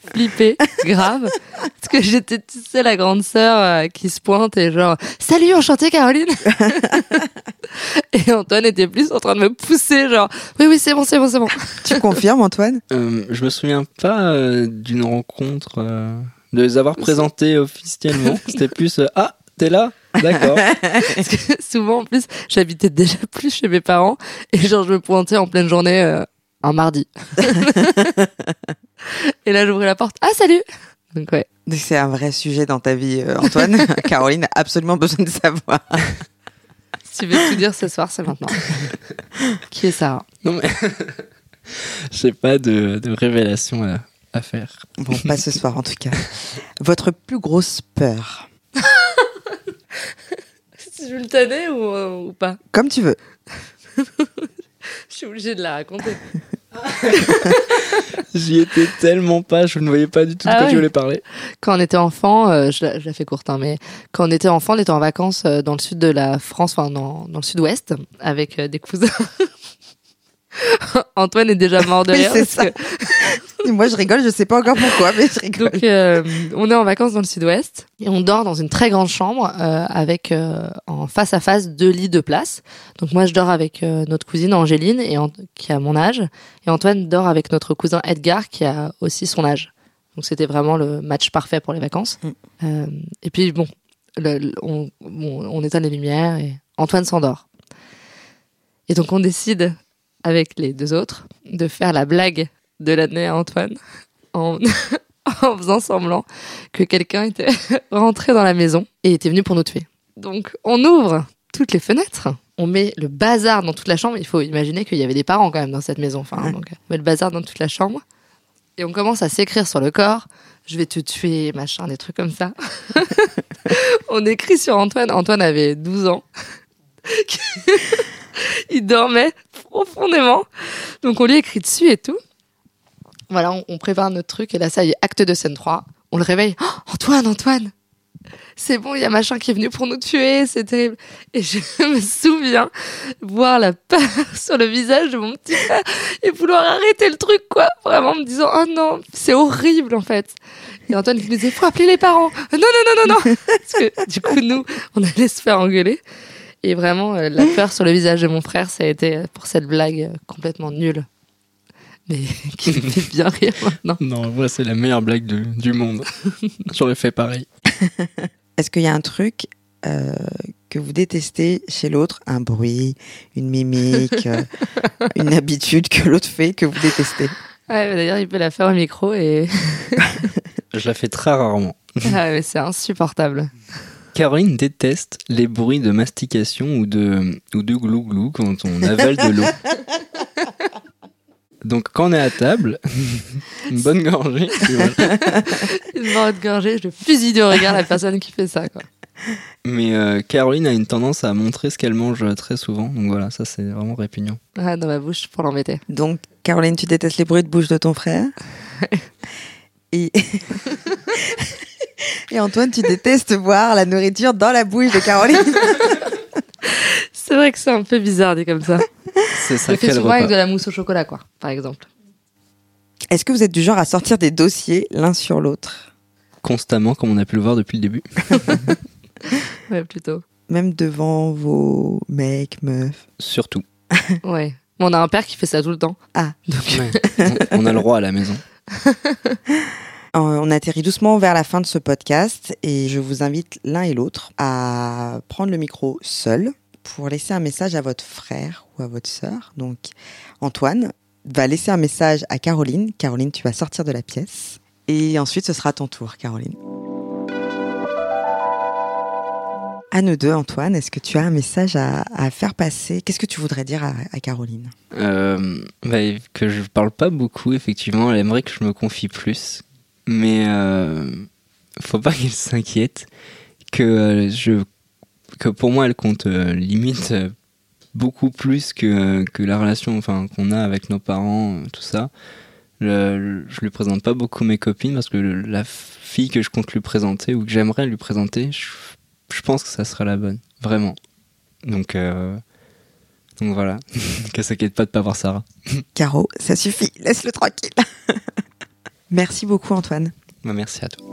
flipper, grave. Parce que j'étais tu sais la grande sœur euh, qui se pointe et genre salut enchantée Caroline. et Antoine était plus en train de me pousser genre oui oui c'est bon c'est bon c'est bon. Tu confirmes, Antoine? Euh, je me souviens pas euh, d'une rencontre, euh, de les avoir présentés officiellement. C'était plus euh, ah T'es là? D'accord. Parce que souvent, en plus, j'habitais déjà plus chez mes parents et genre, je me pointais en pleine journée euh, un mardi. et là, j'ouvrais la porte. Ah, salut Donc, ouais. C'est un vrai sujet dans ta vie, euh, Antoine. Caroline a absolument besoin de savoir. Si tu veux tout dire ce soir, c'est maintenant. Qui est Sarah? Non mais j'ai pas de, de révélation à, à faire. Bon, pas ce soir en tout cas. Votre plus grosse peur Si je veux le tanner ou, euh, ou pas Comme tu veux. Je suis obligée de la raconter. J'y étais tellement pas, je ne voyais pas du tout de Ah quoi ouais. tu voulais parler. Quand on était enfant, euh, je, la, je la fais courte, hein, mais quand on était enfant, on était en vacances euh, dans le sud de la France, enfin dans, dans le sud-ouest, avec euh, des cousins. Antoine est déjà mort de Oui, rire. c'est parce ça. que- Moi, je rigole, je sais pas encore pourquoi, mais je rigole. Donc, euh, on est en vacances dans le sud-ouest et on dort dans une très grande chambre euh, avec euh, en face à face deux lits de place. Donc moi, je dors avec euh, notre cousine Angéline et Ant- qui a mon âge et Antoine dort avec notre cousin Edgar qui a aussi son âge. Donc c'était vraiment le match parfait pour les vacances. Mm. Euh, et puis bon, le- le- on, bon, on éteint les lumières et Antoine s'endort. Et donc on décide avec les deux autres de faire la blague de l'année à Antoine en, en faisant semblant que quelqu'un était rentré dans la maison et était venu pour nous tuer. Donc on ouvre toutes les fenêtres, on met le bazar dans toute la chambre. Il faut imaginer qu'il y avait des parents quand même dans cette maison. Enfin, Ouais. donc, on met le bazar dans toute la chambre et on commence à s'écrire sur le corps. Je vais te tuer, machin, des trucs comme ça. on écrit sur Antoine. Antoine avait 12 ans. Il dormait profondément. Donc on lui écrit dessus et tout. Voilà, on, on prépare notre truc et là, ça y est, acte de scène 3. On le réveille. Oh, Antoine, Antoine C'est bon, il y a machin qui est venu pour nous tuer, c'est terrible. Et je me souviens voir la peur sur le visage de mon petit frère et vouloir arrêter le truc, quoi. Vraiment me disant, oh non, c'est horrible en fait. Et Antoine qui nous disait, faut appeler les parents. Non, non, non, non, non. Parce que du coup, nous, on allait se faire engueuler. Et vraiment, euh, la peur sur le visage de mon frère, ça a été euh, pour cette blague euh, complètement nulle. Mais qui me fait bien rire maintenant. Non, voilà, c'est la meilleure blague de- du monde. J'aurais fait pareil. Est-ce qu'il y a un truc euh, que vous détestez chez l'autre? Un bruit, une mimique, euh, une habitude que l'autre fait que vous détestez? Ouais, mais d'ailleurs, il peut la faire au micro et Je la fais très rarement. Ah, mais c'est insupportable. Caroline déteste les bruits de mastication ou de, ou de glou-glou quand on avale de l'eau. Donc quand on est à table, une bonne gorgée, voilà. Une de gorgée, je fusille de regard la personne qui fait ça. Quoi. Mais euh, Caroline a une tendance à montrer ce qu'elle mange très souvent. Donc voilà, ça c'est vraiment répugnant. Ah, dans ma bouche pour l'embêter. Donc, Caroline, tu détestes les bruits de bouche de ton frère Et... Et Antoine, tu détestes voir la nourriture dans la bouche de Caroline C'est vrai que c'est un peu bizarre dit comme ça. C'est Je ça le fais souvent avec de la mousse au chocolat, quoi, par exemple. Est-ce que vous êtes du genre à sortir des dossiers l'un sur l'autre? Constamment, comme on a pu le voir depuis le début. Ouais, plutôt. Même devant vos mecs, meufs Surtout. Ouais. Mais on a un père qui fait ça tout le temps. Ah. Donc, Ouais. on on a le droit à la maison. On atterrit doucement vers la fin de ce podcast et je vous invite l'un et l'autre à prendre le micro seul pour laisser un message à votre frère ou à votre sœur. Donc Antoine va laisser un message à Caroline. Caroline, tu vas sortir de la pièce. Et ensuite, ce sera ton tour, Caroline. À nous deux, Antoine, est-ce que tu as un message à, faire passer? Qu'est-ce que tu voudrais dire à, Caroline? Euh, bah, que je parle pas beaucoup, effectivement. Elle aimerait que je me confie plus. Mais euh, faut pas qu'elle s'inquiète. Que, euh, je, que pour moi, elle compte euh, limite euh, beaucoup plus que, que la relation enfin, qu'on a avec nos parents, euh, tout ça. Le- je lui présente pas beaucoup mes copines parce que le- la fille que je compte lui présenter ou que j'aimerais lui présenter, je, je pense que ça sera la bonne. Vraiment. Donc, euh, donc voilà. Qu'elle s'inquiète pas de pas voir Sarah. Caro, ça suffit, laisse-le tranquille. Merci beaucoup, Antoine. Bah, merci à toi.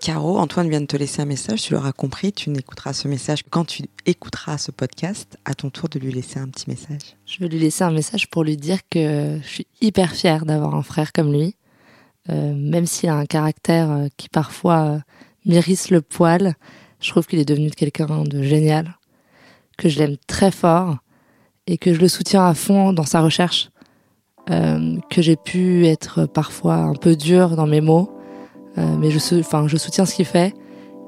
Caro, Antoine vient de te laisser un message, tu l'auras compris, tu n'écouteras ce message quand tu écouteras ce podcast, à ton tour de lui laisser un petit message. je vais lui laisser un message pour lui dire que je suis hyper fière d'avoir un frère comme lui. Euh, même s'il a un caractère euh, qui parfois euh, m'irrisse le poil, je trouve qu'il est devenu quelqu'un de génial, que je l'aime très fort et que je le soutiens à fond dans sa recherche, que j'ai pu être parfois un peu dur dans mes mots, mais je, soutiens ce qu'il fait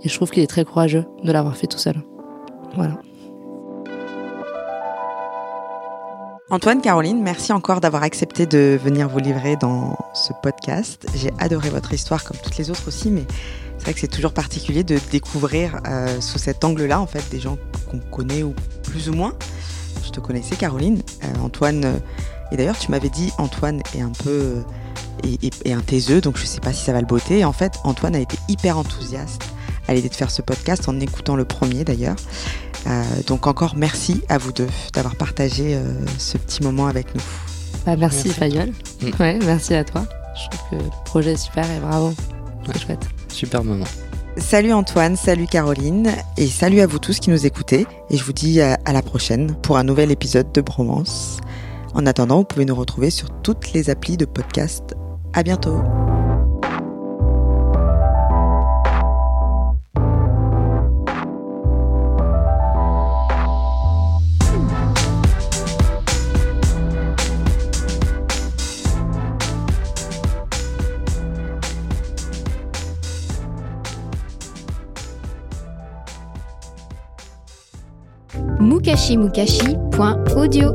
et je trouve qu'il est très courageux de l'avoir fait tout seul. Voilà. Antoine, Caroline, merci encore d'avoir accepté de venir vous livrer dans ce podcast. J'ai adoré votre histoire, comme toutes les autres aussi, mais c'est vrai que c'est toujours particulier de découvrir euh, sous cet angle-là, en fait, des gens qu'on connaît ou plus ou moins. Je te connaissais, Caroline. Euh, Antoine, euh, et d'ailleurs, tu m'avais dit, Antoine est un peu. Et, un taiseux, donc je sais pas si ça va le botter. Et en fait, Antoine a été hyper enthousiaste à l'idée de faire ce podcast en écoutant le premier d'ailleurs. Euh, donc encore merci à vous deux d'avoir partagé euh, ce petit moment avec nous. Bah, merci, Fayol. Mm. Ouais, merci à toi. Je trouve que le projet est super et bravo. C'est chouette. Super moment. Salut Antoine, salut Caroline et salut à vous tous qui nous écoutez. Et je vous dis à, à la prochaine pour un nouvel épisode de Bromance. En attendant, vous pouvez nous retrouver sur toutes les applis de podcast. À bientôt. mukashimukashi.audio.